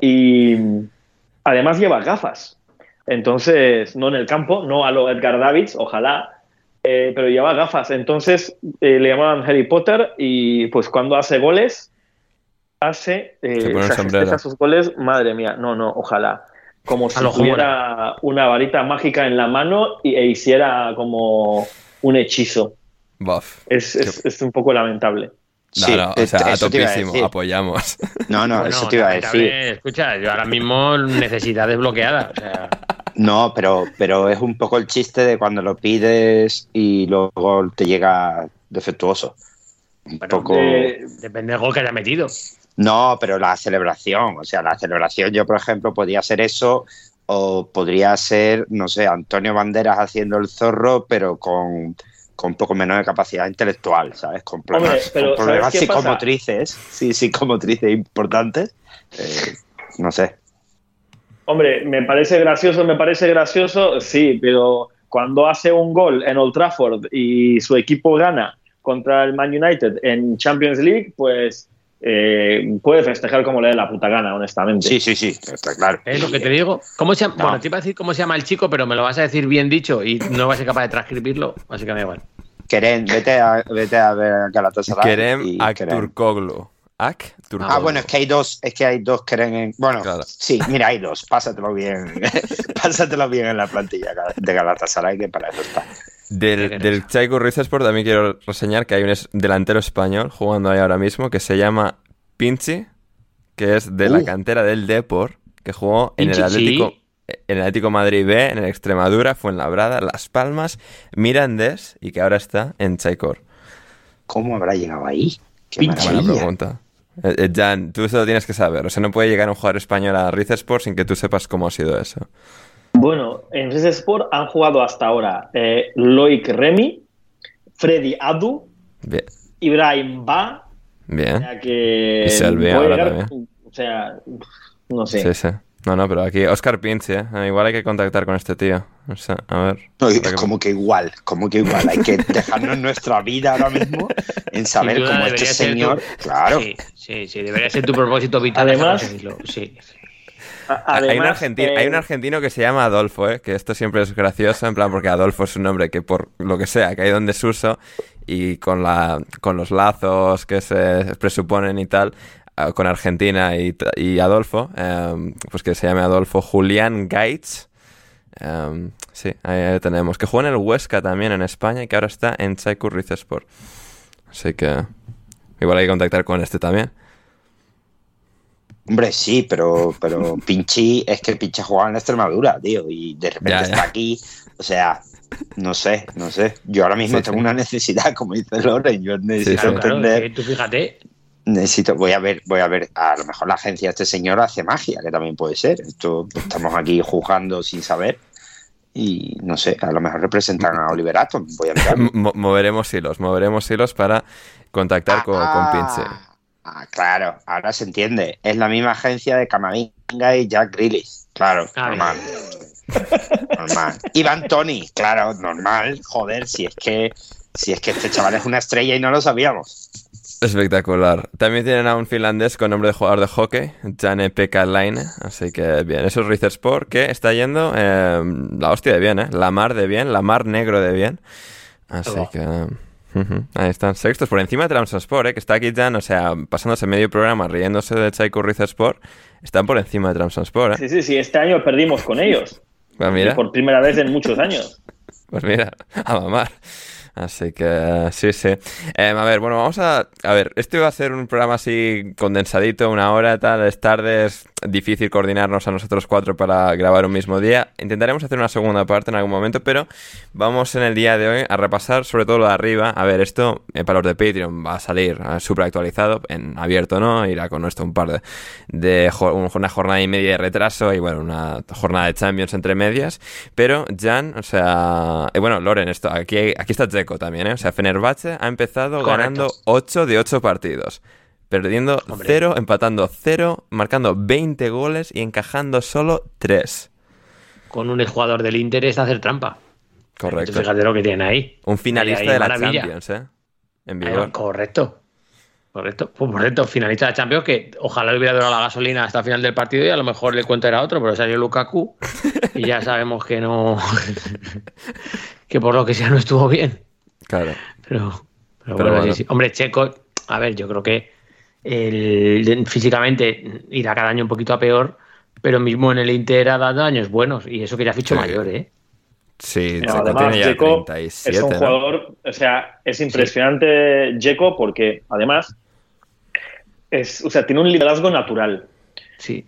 y además lleva gafas. Entonces, no en el campo, no a lo Edgar Davids, ojalá, eh, pero lleva gafas. Entonces, eh, le llamaban Harry Potter y pues cuando hace goles, hace, eh, festeja sus goles, madre mía, no, no, ojalá. Como si tuviera una varita mágica en la mano y, e hiciera como un hechizo. Bof. Es, es- es un poco lamentable. No, Sí, no, o sea, a topísimo, apoyamos. No, no, Bueno, eso te iba a decir. Escucha, yo ahora mismo necesidad desbloqueada. O sea, No, pero, pero es un poco el chiste de cuando lo pides y luego te llega defectuoso. Un Bueno, poco. Depende del gol que haya metido. No, pero la celebración, o sea, la celebración yo, por ejemplo, podría ser eso o podría ser, no sé, Antonio Banderas haciendo el zorro, pero con, con un poco menos de capacidad intelectual, ¿sabes? Con problemas, Hombre, pero con problemas psicomotrices, sí, psicomotrices importantes. Eh, no sé. Hombre, me parece gracioso, me parece gracioso, sí, pero cuando hace un gol en Old Trafford y su equipo gana contra el Man United en Champions League, pues eh, puede festejar como le dé la puta gana, honestamente. Sí, sí, sí, está claro. Es lo que te digo. ¿Cómo se llama? No. Bueno, te iba a decir cómo se llama el chico, pero me lo vas a decir bien dicho y no vas a ser capaz de transcribirlo, así que me da igual. Kerem, vete a, vete a ver a Galatasaray. Kerem y Kerem. Ak. Ah, bueno, es que hay dos, es que hay dos Kerem en. Bueno, Claro. sí, mira, hay dos. Pásatelo bien. Pásatelo bien en la plantilla de Galatasaray, que para eso está. Del, del Rizesport también quiero reseñar que hay un delantero español jugando ahí ahora mismo que se llama Pinchi, que es de la Uh. cantera del Depor, que jugó en el Pinchi, Atlético, sí. en el Atlético Madrid B, en el Extremadura, Fuenlabrada, Las Palmas, Mirandés y que ahora está en Chaicor. ¿Cómo habrá llegado ahí? Qué maravilla. pregunta. Eh, eh, Jan, tú eso lo tienes que saber. O sea, no puede llegar un jugador español a Rizesport sin que tú sepas cómo ha sido eso. Bueno, en Rise Sport han jugado hasta ahora eh, Loic Remy, Freddy Adu, Bien, Ibrahim Ba, o bien. sea que Y puede ahora llegar- también. o sea, no sé. Sí, sí. No, no, pero aquí Oscar Pinchi, ¿eh? Igual hay que contactar con este tío. O sea, a ver. No, que- como que igual, como que igual. Hay que dejarnos nuestra vida ahora mismo en saber cómo este señor. tu- Claro. Sí, sí, sí, debería ser tu propósito vital. Además- sí. A- hay, un Además, argentino, eh, hay un argentino que se llama Adolfo, ¿eh? que esto siempre es gracioso, en plan, porque Adolfo es un nombre que por lo que sea, que hay donde desuso y con, la, con los lazos que se presuponen y tal, ah, con Argentina y, y Adolfo, em, pues que se llame Adolfo Julián Gaitz. Em, sí, ahí, ahí tenemos. Que juega en el Huesca también en España y que ahora está en Chaikur Rizesport. Así que igual hay que contactar con este también. Hombre, sí, pero, pero Pinchi es que Pinchi jugaba en Extremadura, tío, y de repente Ya, ya. está aquí. O sea, no sé, no sé. Yo ahora mismo Sí, tengo sí. una necesidad, como dice Loren. Yo necesito sí. Claro, entender. tú fíjate, Necesito, voy a ver, voy a ver, a lo mejor la agencia de este señor hace magia, que también puede ser. Esto estamos aquí juzgando sin saber. Y no sé, a lo mejor representan a Oliver Atom. Voy a. Mo- moveremos hilos, moveremos hilos para contactar con, con Pinche. Ah, claro, ahora se entiende. Es la misma agencia de Camavinga y Jack Grealish. Claro, Ah, normal. normal. Iván Tony, claro, normal. Joder, si es que si es que este chaval es una estrella y no lo sabíamos. Espectacular. También tienen a un finlandés con nombre de jugador de hockey, Jane Pekalainen. Así que bien, eso es Rizesport, que está yendo eh, la hostia de bien, ¿eh? La mar de bien, la mar negro de bien. Así Oh. que... Ahí están, sextos, por encima de Transport, ¿eh? que está aquí Jan, o sea, pasándose medio programa riéndose de Chaiko Rizesport, están por encima de Transport, ¿eh? Sí, sí, sí, este año perdimos con ellos. Pues mira, Por primera vez en muchos años. Pues mira, a mamar. Así que sí, sí. Em, a ver, bueno, vamos a... A ver, este va a ser un programa así condensadito, una hora, tal, es tarde, es difícil coordinarnos a nosotros cuatro para grabar un mismo día. Intentaremos hacer una segunda parte en algún momento, pero vamos en el día de hoy a repasar sobre todo lo de arriba. A ver, esto eh, para los de Patreon va a salir eh, súper actualizado, en abierto, ¿no? Irá con esto un par de... de una jornada y media de retraso y bueno, una jornada de Champions entre medias. Pero Jan, o sea... eh, bueno, Loren, esto, aquí, aquí está También, ¿eh? O sea, Fenerbahce ha empezado Correcto. ganando 8 de 8 partidos. Perdiendo Hombre. 0, empatando 0, marcando 20 goles y encajando solo 3. con un jugador del Inter es hacer trampa. Correcto. Fíjate lo que tiene ahí. Un finalista Ahí, de la maravilla. Champions, ¿eh? En Ahí, vigor. correcto. Correcto. Pues correcto, finalista de la Champions que ojalá le hubiera durado la gasolina hasta el final del partido y a lo mejor le cuento era otro, pero salió Lukaku y ya sabemos que no. que por lo que sea no estuvo bien. Claro. Pero, pero, Pero bueno, bueno. sí, sí. Hombre, Checo, a ver, yo creo que el- físicamente irá cada año un poquito a peor, pero mismo en el Inter ha dado años buenos y eso que ya ficho Sí. mayor, ¿eh? Sí, Pero Dzeko además, tiene ya Dzeko 37, es un ¿no? jugador, o sea, es impresionante Dzeko porque además es, o sea, tiene un liderazgo natural. Sí.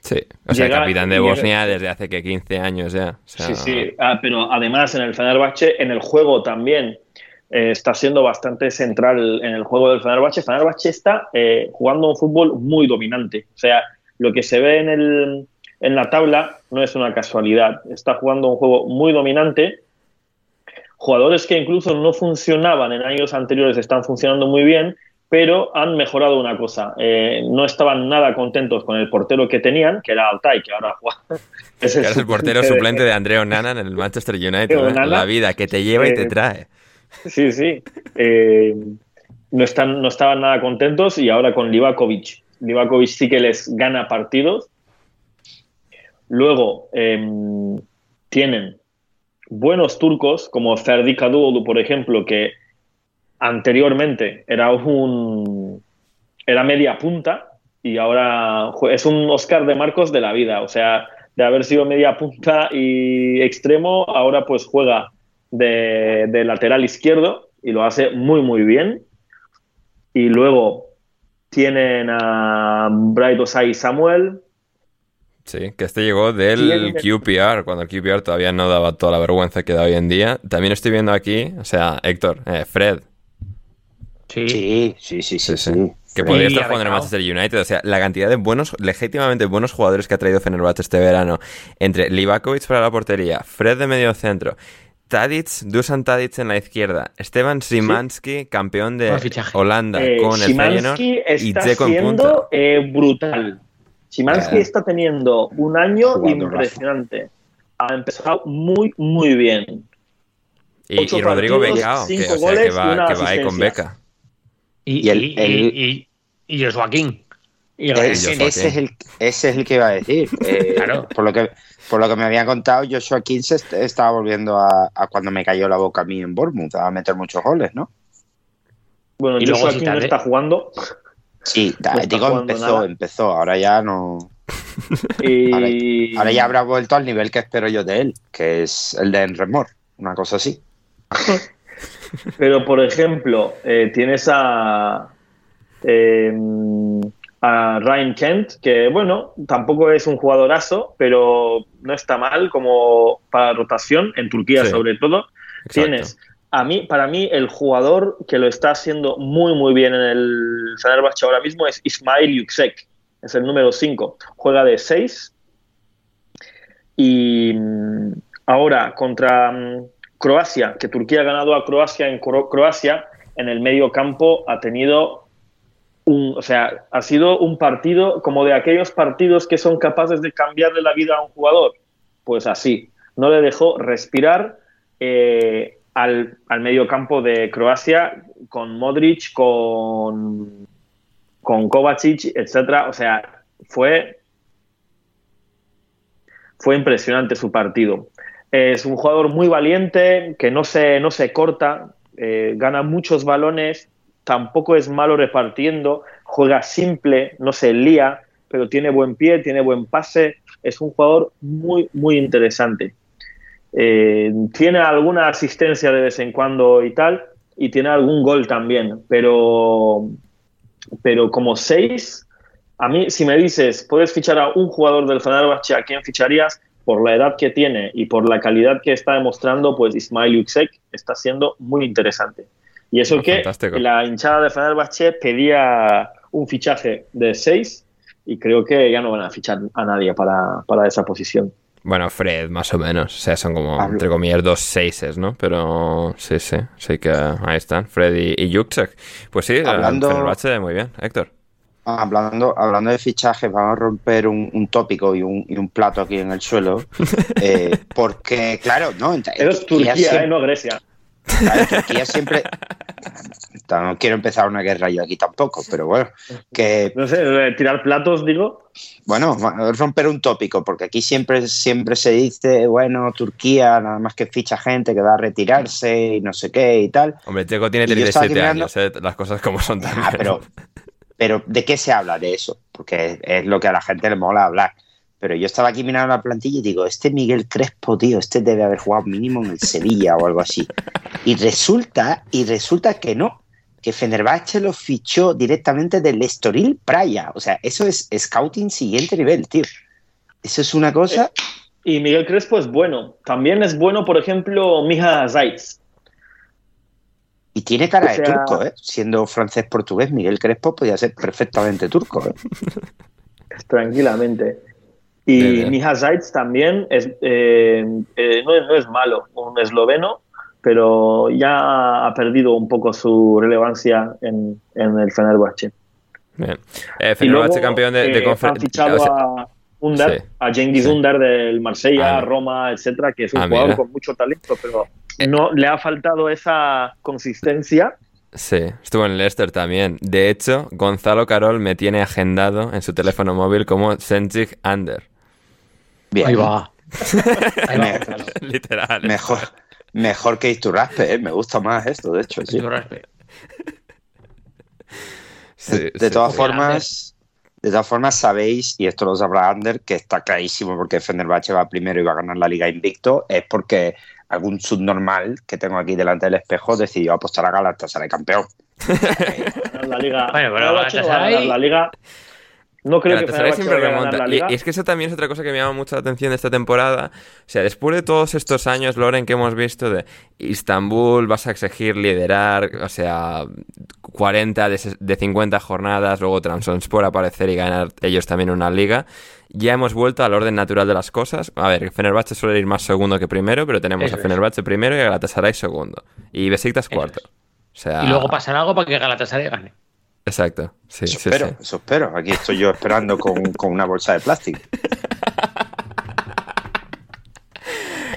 Sí, o sea, Llega- capitán de llega- Bosnia desde hace que 15 años ya. O sea, Sí, sí, Ah, pero además en el Fenerbahce, en el juego también eh, está siendo bastante central en el juego del Fenerbahce. Fenerbahce está eh, jugando un fútbol muy dominante. O sea, lo que se ve en, el, en la tabla no es una casualidad. Está jugando un juego muy dominante. Jugadores que incluso no funcionaban en años anteriores están funcionando muy bien, pero han mejorado una cosa. Eh, no estaban nada contentos con el portero que tenían, que era Altay, que ahora juega. Que eres el portero de- suplente de Andrea Onana en el Manchester United. ¿eh? La vida que te lleva y te eh, trae. Sí, sí. Eh, no, están, no estaban nada contentos y ahora con Livakovic. Livakovic sí que les gana partidos. Luego em, tienen buenos turcos como Ferdi Kadıoğlu, por ejemplo, que anteriormente era un era media punta y ahora es un Oscar de Marcos de la vida, o sea, de haber sido media punta y extremo, ahora pues juega de, de lateral izquierdo y lo hace muy muy bien. Y luego tienen a Bright Osai Samuel, Sí, que este llegó del QPR, cuando el QPR todavía no daba toda la vergüenza que da hoy en día. También estoy viendo aquí, o sea, Héctor, eh, Fred. Sí, sí, sí, sí. sí, sí. Que podría estar jugando en el Manchester United. O sea, la cantidad de buenos, legítimamente buenos jugadores que ha traído Fenerbahce este verano. Entre Livakovic para la portería, Fred de medio centro, Tadic, Dusan Tadic en la izquierda, Esteban Simansky, campeón de Holanda eh, con el Feyenoord y Dzeko en punta. Eh, brutal. Simansky está teniendo un año impresionante. Ha empezado muy, muy bien. Y, Rodrigo Becao, que, o sea, que, va, que va ahí con beca. Y, el, y, y, Joaquín. ese, es el, ese es el que iba a decir. Eh, claro. por, lo que, por lo que me habían contado, Joshua King se estaba volviendo a, a, cuando me cayó la boca a mí en Bournemouth, a meter muchos goles, ¿no? Bueno, y Joshua King no está jugando. Sí, digo, empezó, empezó, ahora ya no. Ahora, ya habrá vuelto al nivel que espero yo de él, que es el de Enremor, una cosa así. Pero, por ejemplo, eh, tienes a, em, a Ryan Kent, que bueno, tampoco es un jugadorazo, pero no está mal como para rotación, en Turquía sobre todo. Tienes a mí, para mí, el jugador que lo está haciendo muy, muy bien en el Fenerbahce ahora mismo es Ismail Yuksek. Es el número 5. Juega de 6. Y mm, ahora contra mm, Croacia, que Turquía ha ganado a Croacia en Croacia, en el medio campo ha tenido o sea, ha sido un partido como de aquellos partidos que son capaces de cambiarle la vida a un jugador. Pues así, no le dejó respirar. Eh, al, al medio campo de Croacia con Modric, con, con Kovacic, etcétera. O sea, fue, fue impresionante su partido. Es un jugador muy valiente, que no se, no se corta, eh, gana muchos balones, tampoco es malo repartiendo, juega simple, no se lía, pero tiene buen pie, tiene buen pase. Es un jugador muy, muy interesante. Eh, tiene alguna asistencia de vez en cuando y tal, y tiene algún gol también, pero, pero como seis, a mí, si me dices, puedes fichar a un jugador del Fenerbahce, ¿a quién ficharías? Por la edad que tiene y por la calidad que está demostrando, pues Ismail Yuksek está siendo muy interesante. Y eso ah, que la hinchada de Fenerbahce pedía un fichaje de seis y creo que ya no van a fichar a nadie para, para esa posición. Bueno, Fred, más o menos. O sea, son como, entre comillas, dos seises, ¿no? Pero sí, sí. Sí que ahí están. Fred y, y Pues sí, hablando... Fenerbahce, muy bien. Héctor. Hablando, hablando de fichajes, vamos a romper un, tópico y un, y un, plato aquí en el suelo. Eh, porque, claro, no. Es Turquía, ¿eh? no Grecia. Claro, Turquía siempre. No quiero empezar una guerra yo aquí tampoco, pero bueno. Que... No sé, tirar platos, digo. Bueno, romper un tópico, porque aquí siempre, siempre se dice, bueno, Turquía nada más que ficha gente que va a retirarse y no sé qué y tal. Hombre, Checo tiene 37 años, ¿eh? las cosas como son ah, también. pero, pero, ¿de qué se habla de eso? Porque es lo que a la gente le mola hablar. Pero yo estaba aquí mirando la plantilla y digo, este Miguel Crespo, tío, este debe haber jugado mínimo en el Sevilla o algo así. Y resulta, y resulta que no, que Fenerbahce lo fichó directamente del Estoril Praia. O sea, eso es scouting siguiente nivel, tío. Eso es una cosa. Eh, y Miguel Crespo es bueno. También es bueno, por ejemplo, Mija Zaitz. Y tiene cara de turco, ¿eh? Siendo francés-portugués, Miguel Crespo podía ser perfectamente turco, ¿eh? Tranquilamente. Y Mija Zaitz también es, eh, eh, no, es, malo, un esloveno, pero ya ha perdido un poco su relevancia en, en el Fenerbahce. Bien. Eh, Fenerbahce campeón de, de conferencia. Han fichado a Under, a Cengiz Under del Marsella, ah, Roma, etcétera, que es un ah, jugador con mucho talento, pero no le ha faltado esa consistencia. Sí, estuvo en Leicester también. De hecho, Gonzalo Carol me tiene agendado en su teléfono móvil como Senjik Under. Bien. Ahí va. Ahí. Literal. Mejor, mejor que Iturraspe, ¿eh? me gusta más esto, de hecho. sí. De, todas formas, de todas formas sabéis, y esto lo sabrá Ander, que está clarísimo porque Fenerbahce va primero y va a ganar la liga invicto, es porque algún subnormal que tengo aquí delante del espejo decidió apostar a Galatasaray campeón. La liga. Bueno, pero Galatasaray- la liga. No creo que Galatasaray Fenerbahce siempre vaya a ganar remonta. la Y, liga. y es que eso también es otra cosa que me llama mucho la atención de esta temporada. O sea, después de todos estos años, Loren, que hemos visto de Istanbul, vas a exigir liderar, o sea, 40 de, de 50 jornadas, luego Trabzonspor aparecer y ganar ellos también una liga. Ya hemos vuelto al orden natural de las cosas. A ver, Fenerbahce suele ir más segundo que primero, pero tenemos Eso a es. Fenerbahce primero y a Galatasaray segundo. Y Besiktas cuarto. O sea, Y luego pasar algo para que Galatasaray gane. Exacto. Sí, Eso sí, espero, sí. eso espero. Aquí estoy yo esperando con, con una bolsa de plástico.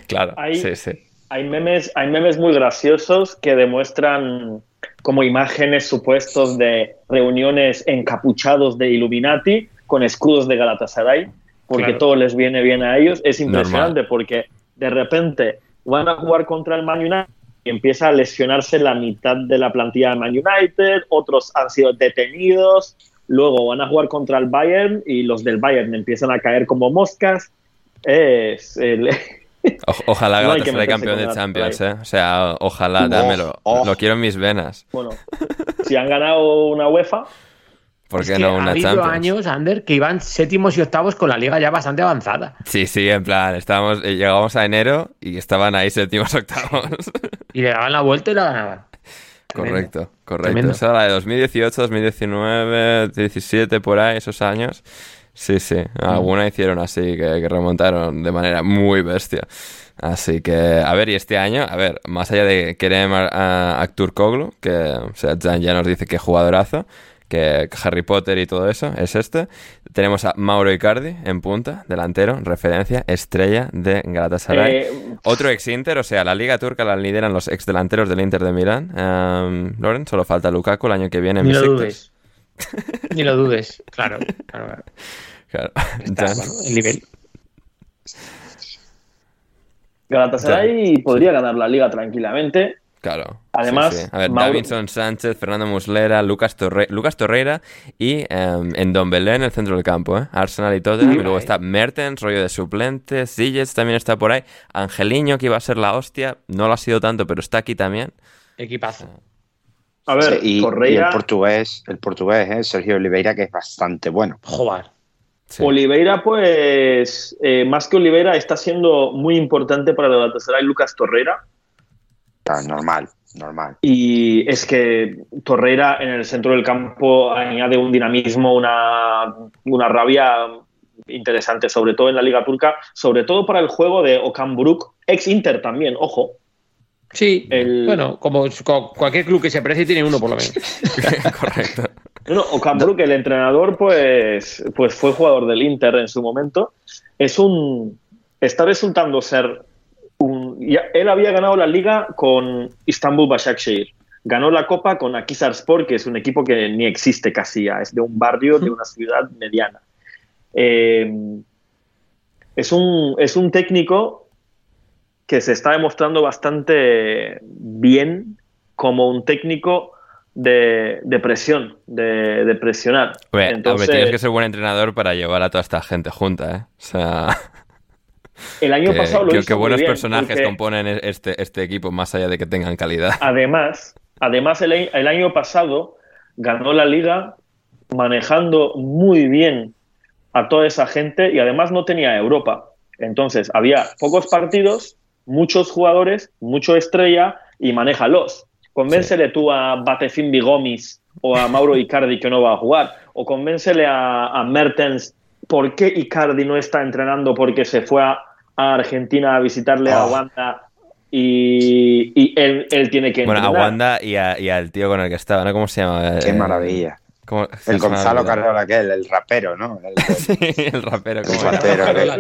Claro. Hay- Sí, sí. Hay memes, hay memes muy graciosos que demuestran como imágenes supuestos de reuniones encapuchados de Illuminati con escudos de Galatasaray, porque Claro. todo les viene bien a ellos. Es impresionante porque de repente van a jugar contra el Man United y empieza a lesionarse la mitad de la plantilla de Man United, otros han sido detenidos, luego van a jugar contra el Bayern y los del Bayern empiezan a caer como moscas. Es el, O- ojalá No que Galatasaray campeón de. Champions, ¿eh? O sea, ojalá, Oh, dámelo. oh. Lo quiero en mis venas. Bueno, si han ganado una UEFA, ¿Por Es qué que no ha una habido Champions? años, Ander, que iban séptimos y octavos con la liga ya bastante avanzada. Sí, sí, en plan, estábamos, eh, llegamos a enero y estaban ahí séptimos octavos. Y le daban la vuelta y la ganaban. correcto, correcto. Tremendo. Esa era la de 2018, 2019, 17, por ahí, esos años. Sí, sí, alguna hicieron así, que, que remontaron de manera muy bestia. Así que, a ver, y este año, a ver, más allá de Kerem a, a Turkoglu, que o sea, Jan ya nos dice que jugadorazo, que Harry Potter y todo eso, es este. Tenemos a Mauro Icardi en punta, delantero, referencia, estrella de Galatasaray. Eh, Otro ex Inter, o sea, la liga turca la lideran los ex delanteros del Inter de Milán. Um, Loren, solo falta Lukaku el año que viene en Ni lo dudes. Ni lo dudes. Claro, claro, claro. Bueno, el nivel. Galatasaray podría ganar la liga tranquilamente. Claro. Además, sí, sí. a ver, Mauro- Davinson Sánchez, Fernando Muslera, Lucas, Torre- Lucas Torreira y em, en Don Belén, el centro del campo, ¿eh? Arsenal y Tottenham. Y luego está Mertens, rollo de suplente, Ziyech también está por ahí, Angeliño, que iba a ser la hostia, no lo ha sido tanto, pero está aquí también. Equipazo. A ver, Sí, y, y Correia, el portugués, el portugués, ¿eh? Sergio Oliveira, que es bastante bueno. Joder. Sí. Oliveira, pues, eh, más que Oliveira, está siendo muy importante para el Galatasaray Lucas Torreira. Normal, normal. Y es que Torreira en el centro del campo añade un dinamismo, una, una rabia interesante, sobre todo en la Liga Turca, sobre todo para el juego de Okan Buruk, ex Inter también, ojo. Sí, El- bueno, como co- cualquier club que se precie tiene uno por lo menos. Correcto. No, Okan Buruk, el entrenador, pues, pues fue jugador del Inter en su momento. Es un. Está resultando ser un. ya- él había ganado la liga con Istanbul Başakşehir. Ganó la copa con Akhisarspor, que es un equipo que ni existe casi ya, es de un barrio, de una ciudad mediana. Eh, es, un, es un técnico que se está demostrando bastante bien como un técnico de, de presión, de, de presionar. Entonces, tienes que ser buen entrenador para llevar a toda esta gente junta, ¿eh? O sea, el año que, pasado lo que- hizo que muy buenos bien, personajes porque componen este, este equipo, más allá de que tengan calidad. Además, además el, el año pasado ganó la liga manejando muy bien a toda esa gente y además no tenía Europa. Entonces había pocos partidos, muchos jugadores, mucho estrella y manéjalos. Convéncele tú a Batefin Bigomis o a Mauro Icardi que no va a jugar. O convéncele a, a Mertens por qué Icardi no está entrenando porque se fue a, a Argentina a visitarle a Oh. Wanda y, y él, él tiene que Bueno, a entrenar. Wanda y, a- y al tío con el que estaba, ¿no? ¿Cómo se llama? Qué Eh, maravilla. ¿cómo- se El ha Gonzalo. Carrera aquel, el rapero, ¿no? El- Sí, el rapero. ¿cómo El se llama? rapero.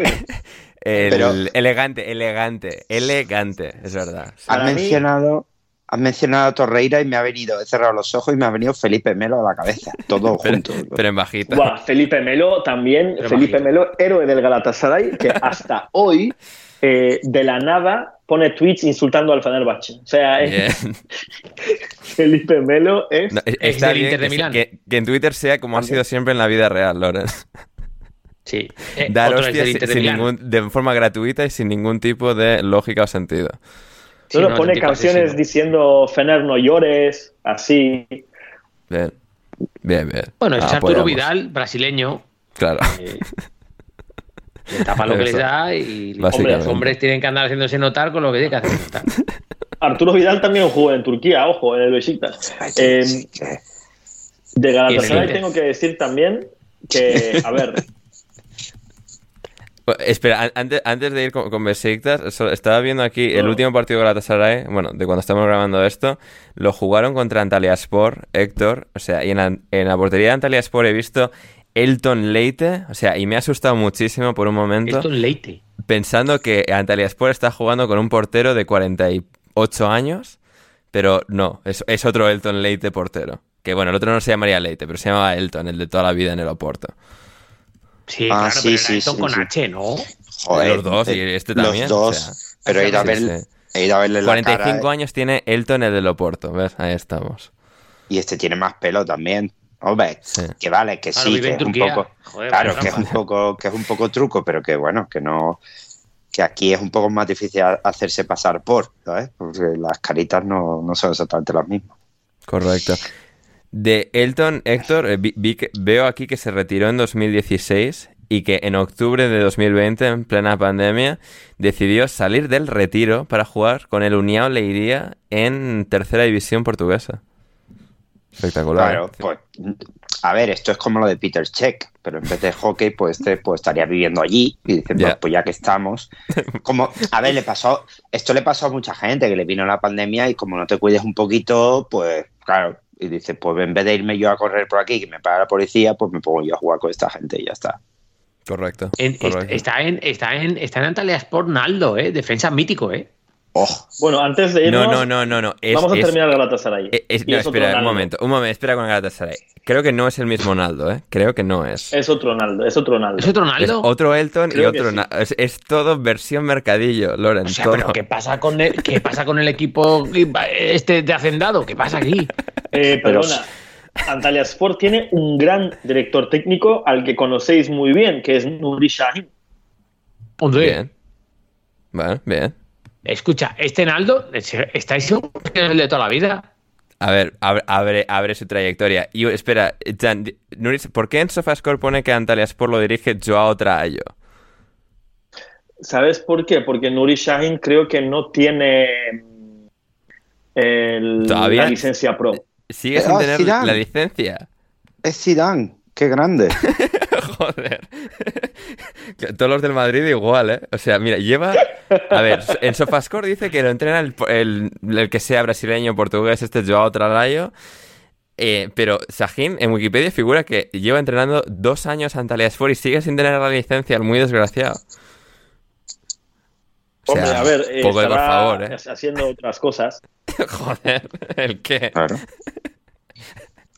El- Pero- Elegante, elegante, elegante, es verdad. Sí. Mí- mencionado, has mencionado a Torreira y me ha venido, he cerrado los ojos y me ha venido Felipe Melo a la cabeza. Todo Pero, junto. pero en bajito. Buah, Felipe Melo también, Pero Felipe. Melo, héroe del Galatasaray, que hasta hoy, eh, de la nada, pone tweets insultando al Fenerbahce. O sea, eh, Bien. Felipe Melo es... No, es- del Inter de que, Milán. que- que en Twitter sea como ha sido siempre en la vida real, Lorenz. Sí. Eh, Dar hostias sin, ningún, de forma gratuita y sin ningún tipo de lógica o sentido. Sí, Solo no, pone canciones diciendo Fener no llores, así. Bien, bien, bien. Bueno, es Ah, Arturo apoyamos. Vidal, brasileño. Claro. eh, le tapa lo que les da y hombre, los hombres tienen que andar haciéndose notar con lo que tienen que hacer notar. Arturo Vidal también jugó en Turquía, ojo, en el Besiktas. Eh, de Galatasaray tengo que decir también que, a ver, Espera, an- antes, antes de ir con, con Besiktas, estaba viendo aquí el Oh. último partido de Galatasaray, bueno, de cuando estamos grabando esto, lo jugaron contra Antalyaspor, Héctor, o sea, y en la, en la portería de Antalyaspor he visto Elton Leite, o sea, y me ha asustado muchísimo por un momento, Esto es leite. pensando que Antalyaspor está jugando con un portero de 48 años, pero no, es, es otro Elton Leite portero. Que bueno, el otro no se llamaría Leite, pero se llamaba Elton, el de toda la vida en el Oporto. Sí, Ah, claro, sí, pero sí, Elton sí, con sí. H, ¿no? Joder, los dos, y eh, este también. Los dos, o sea, pero he ido, a ver, he ido a verle la 45 cara. eh, años tiene Elton el del Oporto, ¿ves? Ahí estamos. Y este tiene más pelo también. Hombre, Sí. que vale, que Claro, sí, que un poco. Joder, claro, que es un poco, que es un poco truco, pero que bueno, que no. Que aquí es un poco más difícil a- hacerse pasar por, ¿sabes? Porque las caritas no, no son exactamente las mismas. Correcto. De Elton, Héctor, eh, vi- vi que- veo aquí que se retiró en 2016 y que en octubre de 2020, en plena pandemia, decidió salir del retiro para jugar con el União Leiria en tercera división portuguesa. Espectacular. Claro, ¿eh? pues. A ver, esto es como lo de Peter Check, pero en vez de hockey, pues este pues, estaría viviendo allí y pues, pues ya que estamos. Como, a ver, le pasó, esto le pasó a mucha gente que le vino la pandemia y como no te cuides un poquito, pues claro, y dice, pues en vez de irme yo a correr por aquí, que me paga la policía, pues me pongo yo a jugar con esta gente y ya está. Correcto. En- est- correcto. está en está en está en Antalya Sport Naldo, eh, defensa mítico, eh. Oh, bueno, antes de irnos, No, no, no, no. Es, vamos a es- terminar Galatasaray. eh, es- no, espera, un Naldo. momento, un momento, espera con Galatasaray. Creo que no es el mismo Naldo, ¿eh? Creo que no es. Es otro Naldo, es otro Naldo. ¿Es otro Es Naldo? otro Elton y Creo otro sí. Na- es, es todo versión mercadillo, Loren. O sea, todo. pero ¿qué pasa con el, qué pasa con el equipo este de Hacendado? ¿Qué pasa aquí? Eh, Pero- perdona. Antalya Sport tiene un gran director técnico al que conocéis muy bien, que es Nuri Shahin. Hombre, Bien. Bueno, bien. escucha, este Naldo, ¿estáis seguros que es el de toda la vida? A ver, abre, abre, abre su trayectoria. Y espera, Jan, ¿por qué en Sofascore pone que Antalyaspor lo dirige Joao Traallo? ¿Sabes por qué? Porque Nuri Shahin creo que no tiene mm, el- ¿Todavía? la licencia pro. Sigue sin ah, tener Zidane. la licencia. es Zidane, qué grande. Joder. Todos los del Madrid igual, ¿eh? O sea, mira, lleva... A ver, en Sofascore dice que lo entrena el, el- el que sea brasileño portugués, este Joao Tralallo. Eh, pero Sahin en Wikipedia figura que lleva entrenando dos años Antalyaspor y sigue sin tener la licencia, el muy desgraciado. O Hombre, sea, a ver, eh, poco de por favor, ¿eh? haciendo otras cosas. Joder, ¿el qué? Claro.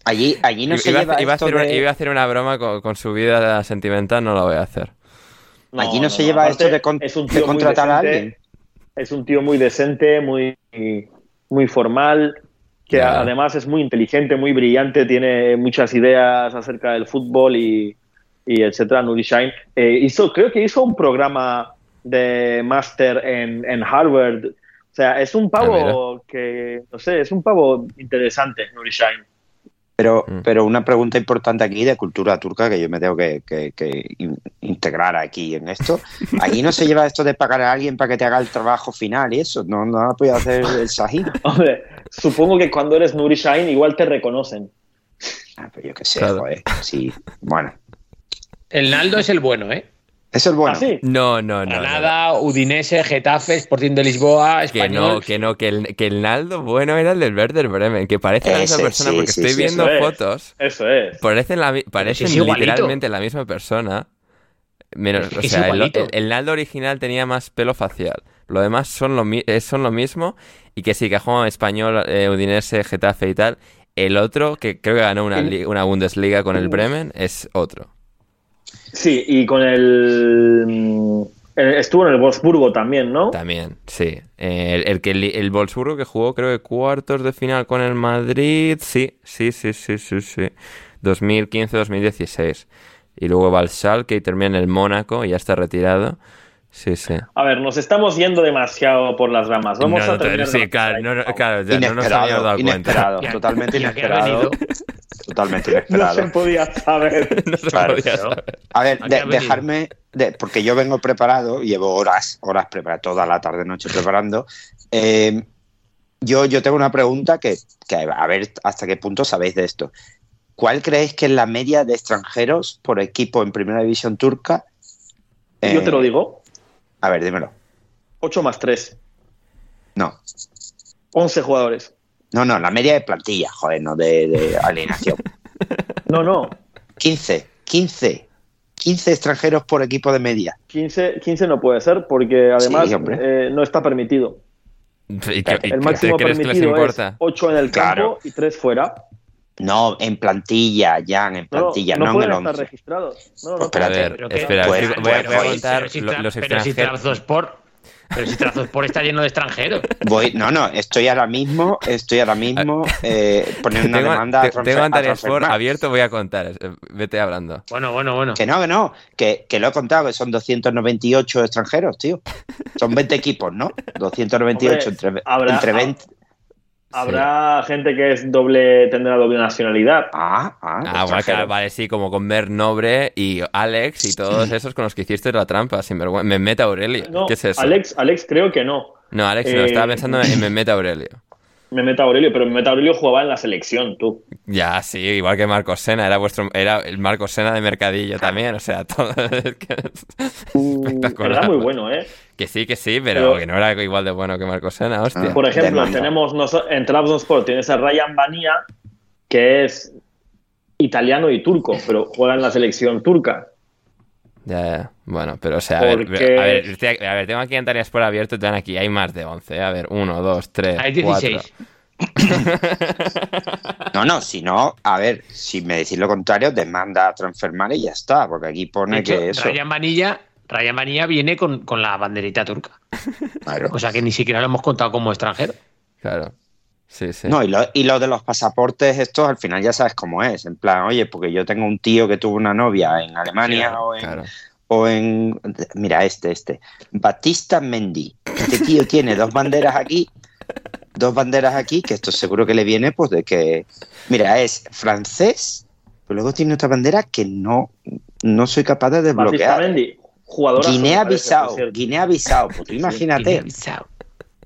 Allí, allí no se iba, lleva iba a esto hacer una, de- iba a hacer una broma con, con su vida sentimental, no la voy a hacer. Allí no se lleva esto de con- es un de tío muy contratar a alguien. Es un tío muy decente, muy, muy formal, que además es muy inteligente, muy brillante, tiene muchas ideas acerca del fútbol y, y etcétera. Nuri Sahin. Eh, hizo, creo que hizo un programa de máster en, en Harvard. O sea, es un pavo que, no sé, es un pavo interesante, Nuri Sahin. Pero, Mm. pero una pregunta importante aquí de cultura turca que yo me tengo que, que- que in- integrar aquí en esto. Allí no se lleva esto de pagar a alguien para que te haga el trabajo final y eso. No, no lo puede hacer el Sahin. Hombre, supongo que cuando eres Nuri Sahin igual te reconocen. Ah, pero yo qué sé, Claro. joder. Sí, bueno. El Naldo es el bueno, ¿eh? Es el bueno. ¿Ah, sí? No, no, no. no, no. Granada, Udinese, Getafe, Sporting de Lisboa, Que Español. no, que no, que el, que el Naldo bueno era el del Werder Bremen, que parece la misma persona, sí, porque sí, estoy sí, viendo eso es. fotos, Eso es. parecen, la, parecen es literalmente la misma persona. Menos, o Es sea, el, el- el Naldo original tenía más pelo facial. Lo demás son lo, eh, son lo mismo. Y que sí, que ha español, eh, Udinese, Getafe y tal. El otro, que creo que ganó una, una Bundesliga con el Bremen, es otro. Sí, y con el. mm, eh, Estuvo en el Wolfsburgo también, ¿no? También, sí. Eh, el, el que el, Wolfsburgo que jugó, creo que cuartos de final con el Madrid. Sí, sí, sí, sí, sí, sí. 2015-2016. Y luego va al Schalke y termina en el Mónaco y ya está retirado. Sí, sí. A ver, nos estamos yendo demasiado por las ramas. Vamos No, a terminar sí, claro, no, no, claro, ya no nos Inesperado, habíamos dado inesperado, cuenta. totalmente Ya ha inesperado. Totalmente No inesperado. se podía saber. No se Claro. podía saber. A ver, ¿A qué de- dejarme, de- porque yo vengo preparado, llevo horas, horas preparado, toda la tarde noche preparando. Eh, yo, yo tengo una pregunta que, que a ver hasta qué punto sabéis de esto. ¿Cuál creéis que es la media de extranjeros por equipo en primera división turca? Yo Eh, te lo digo. A ver, dímelo. 8 más 3. No, 11 jugadores. No, no, la media de plantilla, joder, no de, de alineación. No, no. 15, 15, 15 extranjeros por equipo de media. 15, 15 no puede ser porque además Sí, eh, no está permitido. ¿Y qué- y El qué máximo crees que les permitido es importa? 8 en el campo Claro. y 3 fuera. No, en plantilla, Jan, en No, plantilla, no, no, en pueden el estar 11. registrados. No, no, Pues espérate, A ver, que- espera, Pues- es que voy, a- voy a contar los pero si extranjeros. Pero si Trabzonspor está lleno de extranjeros. Voy, no, no, estoy ahora mismo, estoy ahora mismo eh, poniendo una Tengo, demanda a te- tengo a Sport Transfermarkt. abierto, voy a contar. eh, Vete hablando. Bueno, bueno, bueno. Que no, que no, que, que lo he contado, que son 298 extranjeros, tío. Son 20 equipos, ¿no? 298 Hombre, entre, habrá- entre 20. Habrá gente que es doble, tendrá doble nacionalidad. Ah, ah, Ah, bueno, claro, vale, sí, como con Mer Nobre y Alex y todos esos con los que hiciste la trampa, sin vergüenza. Mehmet Aurelio. No, ¿Qué es eso? Alex, Alex creo que no. No, Alex, no, Eh, estaba pensando en Mehmet Aurelio. Me meta Aurelio, pero me meta Aurelio jugaba en la selección, tú. Ya, sí, igual que Marcos Sena, era vuestro, era el Marcos Sena de Mercadillo también, o sea, todo es que es espectacular. Era muy bueno, ¿eh? Que sí, que sí, pero, Pero- que no era igual de bueno que Marcos Sena, hostia. Por ejemplo, tenemos en Trabzonspor tienes a Ryan Bania, que es italiano y turco, pero juega en la selección turca. Ya, ya. Bueno, pero o sea, a ver, a ver, estoy- a ver, tengo aquí Antalya Sport abierto y te dan aquí, hay más de 11, ¿eh? a ver, 1, 2, 3, Hay 16. No, no, si no, a ver, si me decís lo contrario, demanda a Transfermarkt y ya está, porque aquí pone hecho, que eso. Ryan Vanilla, Ryan Vanilla viene con, con la banderita turca. Claro. Cosa que ni siquiera lo hemos contado como extranjero. Claro. Sí, sí. No, y lo, y lo de los pasaportes, estos al final ya sabes cómo es. En plan, oye, porque yo tengo un tío que tuvo una novia en Alemania Claro, o, en, claro. o en. Mira, este, este. Batista Mendy. Este tío tiene dos banderas aquí. Dos banderas aquí, que esto seguro que le viene, pues de que. Mira, es francés, pero luego tiene otra bandera que no, no soy capaz de Batista desbloquear. Mendy, Guinea-Bissau, Guinea-Bissau, pues tú imagínate. Guinea-Bissau.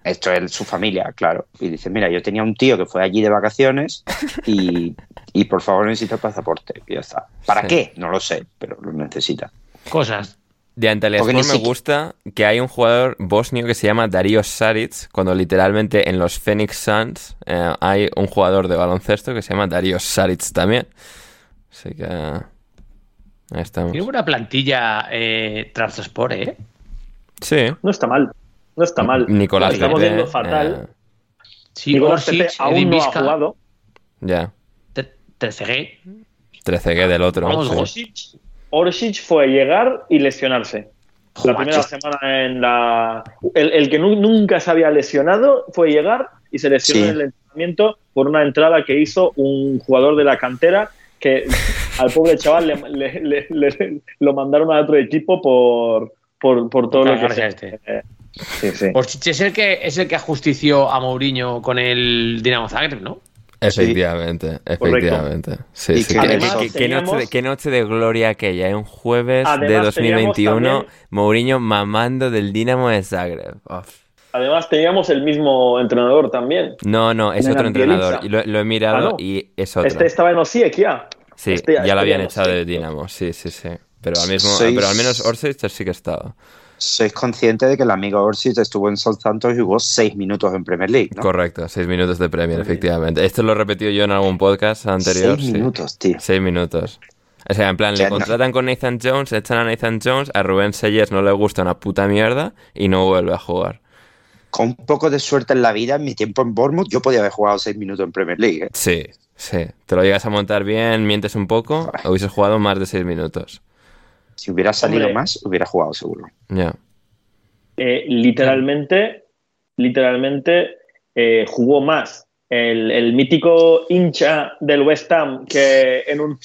Esto es su familia, claro. Y dice, mira, yo tenía un tío que fue allí de vacaciones y, y por favor necesito el pasaporte. Y ya está. ¿Para Sí. qué? No lo sé, pero lo necesita. Cosas. De Antalya Porque Sport ni me gusta que hay un jugador bosnio que se llama Dario Saric, cuando literalmente en los Phoenix Suns eh, hay un jugador de baloncesto que se llama Dario Saric también. Así que... Ahí estamos. Tiene buena plantilla eh, Trabzonspor, ¿eh? Sí. No está mal. No está mal. Nicolás Estamos Pepe, yendo fatal. eh, Sí, Nicolás Pepe aún no ha jugado. ya. Te- Trezeguet. 13G del otro. Vamos, sí. Orsic, fue llegar y lesionarse. La primera semana en la. El, el que nu- nunca se había lesionado fue llegar y se lesionó Sí. en el entrenamiento por una entrada que hizo un jugador de la cantera que al pobre chaval le, le- le- le- lo mandaron a otro equipo por, por, por todo lo que se- este. eh, Sí, sí. Orsic es el que es el que ajustició a Mourinho con el Dinamo Zagreb, ¿no? Efectivamente, efectivamente. Sí, sí. que Qué- noche de, teníamos- qué noche de gloria aquella, ¿eh? un jueves de Además, 2021, teníamos también- Mourinho mamando del Dinamo de Zagreb. Uf. Además, teníamos el mismo entrenador también. No, no, es otro entrenador. Lo, lo he mirado Ah, no. y es otro. Este estaba en Osijek ya. Sí, este- ya lo habían echado de Dinamo, sí, sí, sí. Pero al, mismo, Sois- pero al menos Orsic sí que estaba. Sois consciente de que el amigo Orsic estuvo en Southampton y jugó seis minutos en Premier League, ¿no? Correcto, seis minutos de Premier, efectivamente. Esto lo he repetido yo en algún podcast anterior. Seis sí. minutos, tío. Seis minutos. O sea, en plan, le no- contratan con Nathan Jones, echan a Nathan Jones, a Rubén Sellers no le gusta una puta mierda y no vuelve a jugar. Con un poco de suerte en la vida, en mi tiempo en Bournemouth, yo podía haber jugado seis minutos en Premier League. ¿eh? Sí, sí. Te lo llegas a montar bien, mientes un poco, hubieses jugado más de seis minutos. Si hubiera salido Hombre. más, hubiera jugado seguro. Ya. Eh, literalmente, literalmente eh, jugó más el, el mítico hincha del West Ham que en un,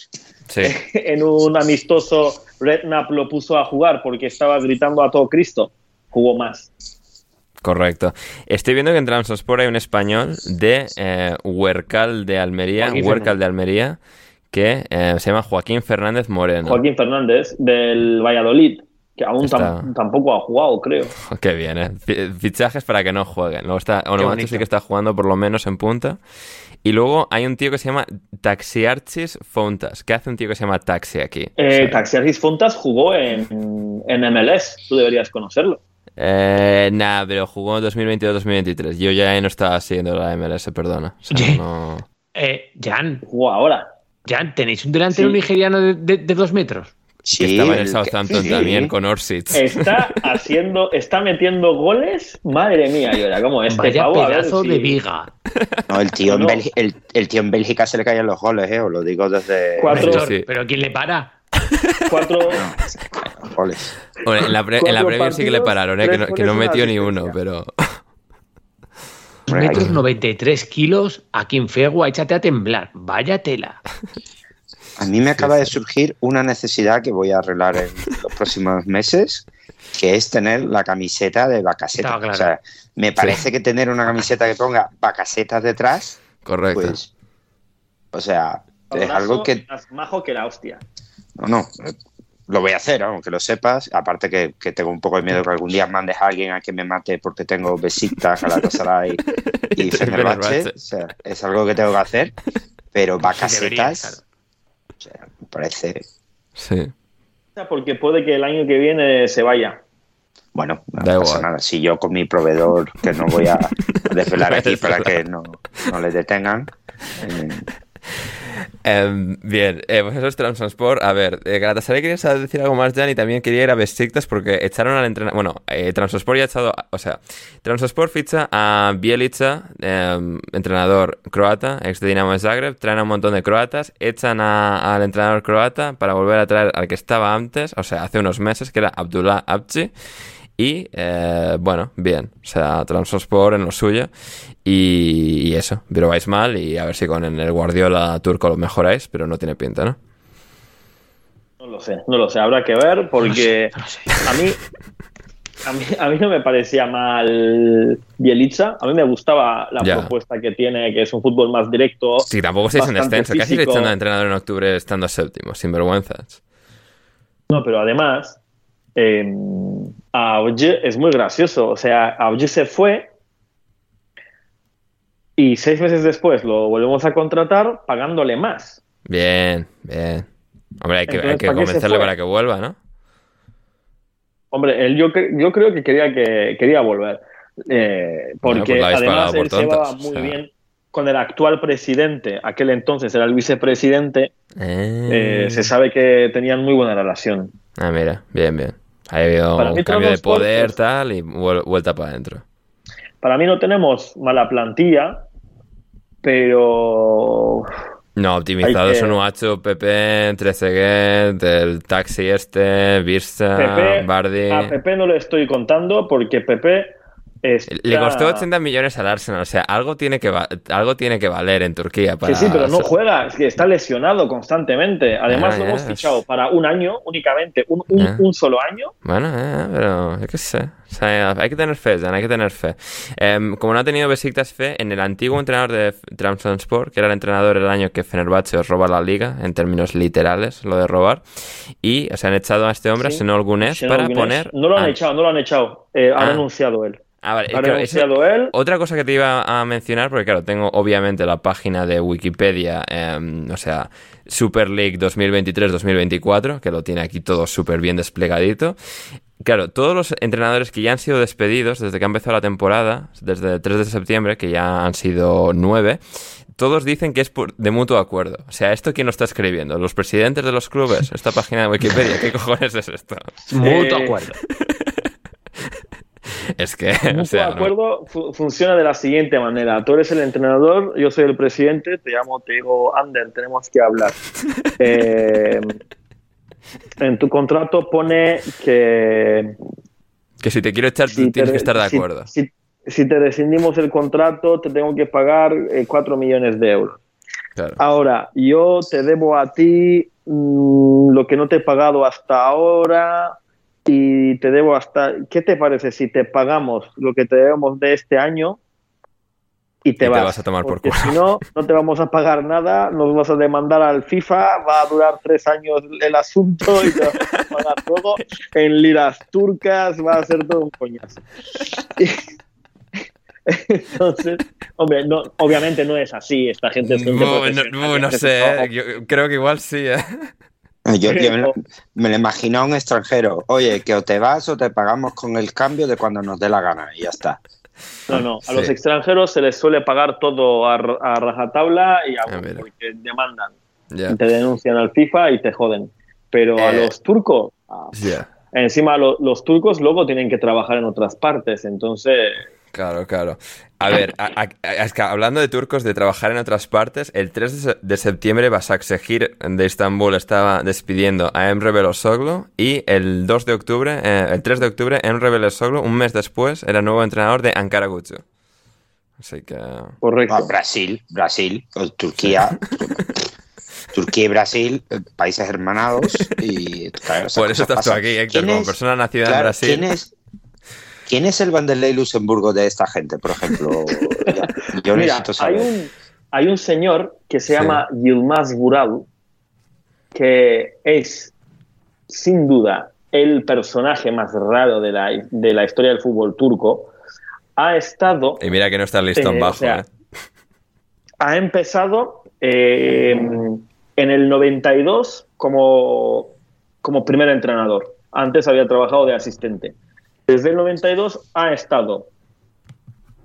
Sí. en un amistoso Redknapp lo puso a jugar porque estaba gritando a todo Cristo. Jugó más. Correcto. Estoy viendo que en Transport hay un español de eh, Huercal de Almería, Joaquín Huercal de Almería, que eh, se llama Joaquín Fernández Moreno. Joaquín Fernández del Valladolid, que aún tam- tampoco ha jugado, creo. Qué bien, ¿eh? Fi- Fichajes para que no jueguen. Luego está Onomacho bonito. sí que está jugando por lo menos en punta. Y luego hay un tío que se llama Taxiarchis Fontas. ¿Qué hace un tío que se llama Taxi aquí? Eh, O sea, Taxiarchis Fontas jugó en, en MLS, tú deberías conocerlo. Eh, nah, pero jugó en 2022-2023. Yo ya no estaba siguiendo la MLS, perdona. O sea, Oye. no- Eh, Jan, Jugó ahora. Jan, ¿tenéis un delantero Sí. nigeriano de, de- de dos metros? Sí, que estaba en el Southampton sí. también con Orsic. Está haciendo, está metiendo goles. Madre mía, yo era como este Vaya pavo. a ver pedazo si- de viga. No, el tío, en No. Bélgica, el, el tío en Bélgica se le caían los goles, ¿eh? Os lo digo desde... Cuatro- sí. ¿Pero quién le para? Cuatro, goles. Bueno, en la, pre- en la Premier sí que le pararon, ¿eh? que, no, que metió ni uno, pero... Metros hay- 93 kilos, aquí en Fegua, échate a temblar. Vaya tela. A mí me acaba de surgir una necesidad que voy a arreglar en los próximos meses, que es tener la camiseta de Bacaseta. Estaba claro. O sea, me parece que tener una camiseta que ponga Bacasetas detrás, Correcto. pues, o sea, es algo que más majo que la hostia. No, no, eh, lo voy a hacer, aunque lo sepas. Aparte que, que tengo un poco de miedo que algún día mandes a alguien a que me mate porque tengo Besiktas, Galatasaray y Y Fenerbahce. Fenerbahce. O sea, es algo que tengo que hacer. Pero Bacasetas, deberías, o sea, me parece Sí. Porque puede que el año que viene se vaya. Bueno, no Da pasa igual. nada. Si yo con mi proveedor, que no voy a desvelar aquí para que no, no le detengan. eh, Em, bien, eh, pues eso es Transport. A ver, eh, Galatasaray quería saber- decir algo más, Jan, y también quería ir a Besiktas porque echaron al entrenador. Bueno, eh, Transport ya ha echado. O sea, Transport ficha a Bielica, em, entrenador croata, ex de Dinamo de Zagreb. Traen a un montón de croatas, echan al entrenador croata para volver a traer al que estaba antes, o sea, hace unos meses, que era Abdullah Abchi. Y eh, bueno, bien, o sea, Transport en lo suyo. Y, y eso, pero vais mal y a ver si con el Guardiola turco lo mejoráis, pero no tiene pinta, ¿no? No lo sé, no lo sé. Habrá que ver porque a mí, a mí, a mí no me parecía mal Bielitsa. A mí me gustaba la Ya. propuesta que tiene, que es un fútbol más directo. Sí, tampoco estáis en descenso, casi echando a entrenador en octubre estando séptimo, sin vergüenzas. No, pero además, eh, es muy gracioso. O sea, Auge se fue y seis meses después lo volvemos a contratar pagándole más. Bien, bien. Hombre, hay que, Entonces, hay que ¿para qué se convencerle para que vuelva, ¿no? Hombre, él yo, yo creo que quería que quería volver. Eh, Bueno, porque pues además por él se llevaba tontos, muy o sea. bien con el actual presidente. Aquel entonces era el vicepresidente. Eh, se sabe que tenían muy buena relación. Ah, mira, bien, bien. Ha habido Para un cambio de poder, tal, y vuel- vuelta para adentro. Para mí no tenemos mala plantilla, pero No, optimizados Hay que- son Uacho, Pepe, Trezeguet, el taxi este, Birsa, Pepe, Bardi. a Pepe no le estoy contando porque Pepe está... Le costó 80 millones al Arsenal, o sea, algo tiene que, va- algo tiene que valer en Turquía para... Que sí, pero no juega, es que está lesionado constantemente. Además, Ah, lo ya, hemos es- fichado para un año únicamente, un, un- Ya. un solo año. Bueno, eh, pero yo qué sé. O sea, hay que tener fe, Jan, hay que tener fe. Em, como no ha tenido Besiktas fe, en el antiguo entrenador de Trabzonspor, que era el entrenador el año que Fenerbahce os roba la liga, en términos literales, lo de robar, y se han echado a este hombre, Sí. a Senol Gunes, para poner... No lo han a- echado, no lo han echado. Eh, Ha Ah. renunciado él. Ah, vale, Ha claro, eso- renunciado él. Otra cosa que te iba a mencionar, porque claro, tengo obviamente la página de Wikipedia, em, o sea, Super League 2023-2024, que lo tiene aquí todo súper bien desplegadito. Claro, todos los entrenadores que ya han sido despedidos desde que ha empezado la temporada, desde el 3 de septiembre, que ya han sido nueve, todos dicen que es por- de mutuo acuerdo. O sea, ¿esto quién lo está escribiendo? ¿Los presidentes de los clubes? ¿Esta página de Wikipedia? ¿Qué cojones es esto? Mutuo acuerdo. Es que, o sea, no. acuerdo fu- funciona de la siguiente manera. Tú eres el entrenador, yo soy el presidente, te llamo, te digo, Ander, tenemos que hablar. Eh, en tu contrato pone que... que si te quiero echar, si tienes que estar de acuerdo. Si, si te rescindimos el contrato, te tengo que pagar 4 millones de euros. Claro. Ahora, yo te debo a ti mm, lo que no te he pagado hasta ahora y te debo hasta... ¿Qué te parece si te pagamos lo que te debemos de este año y te, Y te vas? vas a tomar por Porque culo. Si no, no te vamos a pagar nada, nos vas a demandar al FIFA, va a durar tres años el asunto y te vas a pagar todo en liras turcas, va a ser todo un coñazo. Entonces, hombre, no, obviamente no es así, esta gente es no, no gente sé, yo creo que igual sí, ¿eh? Yo, yo me, lo, me lo imagino a un extranjero. Oye, que o te vas o te pagamos con el cambio de cuando nos dé la gana y ya está. No, no, a Sí. los extranjeros se les suele pagar todo a, a rajatabla y a, porque demandan, Ya, te denuncian al FIFA y te joden. Pero a Eh. los turcos, ah, encima lo- los turcos luego tienen que trabajar en otras partes, entonces Claro, claro. A ver, a- a- a- es que hablando de turcos, de trabajar en otras partes, el 3 de, se- de septiembre Basaksehir de Estambul estaba despidiendo a Emre Belosoglu y el 2 de octubre, eh, el 3 de octubre, Emre Belosoglu, un mes después, era nuevo entrenador de Ankara Gucci. Así que... correcto. Brasil, Brasil, o Turquía. Turquía y Brasil, eh, países hermanados. Y, claro, Por eso estás tú aquí, Héctor, ¿Quién como es- persona nacida en Brasil. ¿quién es, ¿Quién es el Vanderlei Luxemburgo de esta gente, por ejemplo? Yo Mira, necesito hay un, hay un señor que se Sí. llama Yilmaz Vural, que es sin duda el personaje más raro de la, de la historia del fútbol turco. Ha estado Y mira que no está el listón Eh, o bajo, sea, ¿eh? ha empezado eh, en el 92 como, como primer entrenador. Antes había trabajado de asistente. Desde el 92 ha estado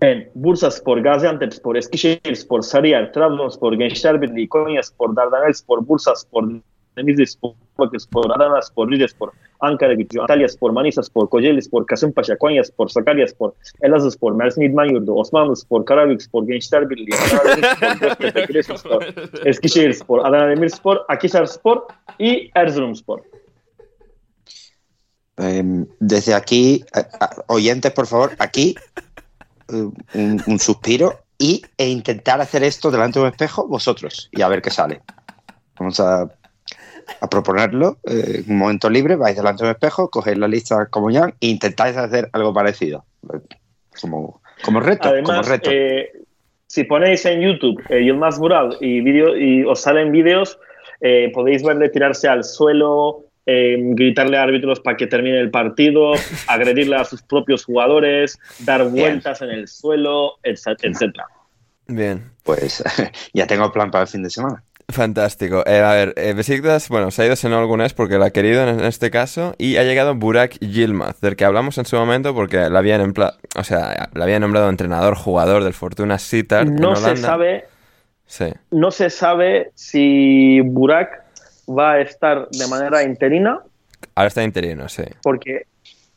en Bursaspor, Gaziantepspor, Eskişehirspor, Sarıyer, Trabzonspor, Gençler Birliği, Konyaspor, Dardanelspor, Bursaspor, Denizlispor, Bakırspor, Adanaspor, Rizespor, Ankara Gücü, Antalyaspor, Manisaspor, Kocaelispor, Kasımpaşa, Konyaspor, Sakaryaspor, Elazığspor, Mersin İdman Yurdu, Osmanlıspor, Karabükspor, Gençler Birliği, Göztepe, Giresunspor, Eskişehirspor, Adana Demirspor, Akhisarspor y Erzurumspor. Eh, desde aquí, eh, a- oyentes, por favor, aquí eh, un, un suspiro y, e intentar hacer esto delante de un espejo vosotros y a ver qué sale. Vamos a, a proponerlo eh, en un momento libre, vais delante de un espejo, cogéis la lista como ya e intentáis hacer algo parecido. Eh, Como, como reto, como Además, reto. eh, si ponéis en YouTube eh, Yilmaz Vural y, vídeo- y os salen vídeos, eh, podéis verle tirarse al suelo, eh, gritarle a árbitros para que termine el partido, agredirle a sus propios jugadores, dar vueltas en el suelo, etc- etcétera. Bien. Pues ya tengo plan para el fin de semana. Fantástico. Eh, a ver, eh, Besiktas, bueno, se ha ido Senol Algunes porque lo ha querido en este caso y ha llegado Burak Yilmaz, del que hablamos en su momento porque la habían, empla- o sea, la habían nombrado entrenador, jugador del Fortuna Sittard en No se Holanda. sabe, Sí. no se sabe si Burak va a estar de manera interina Ahora está interino, sí. porque,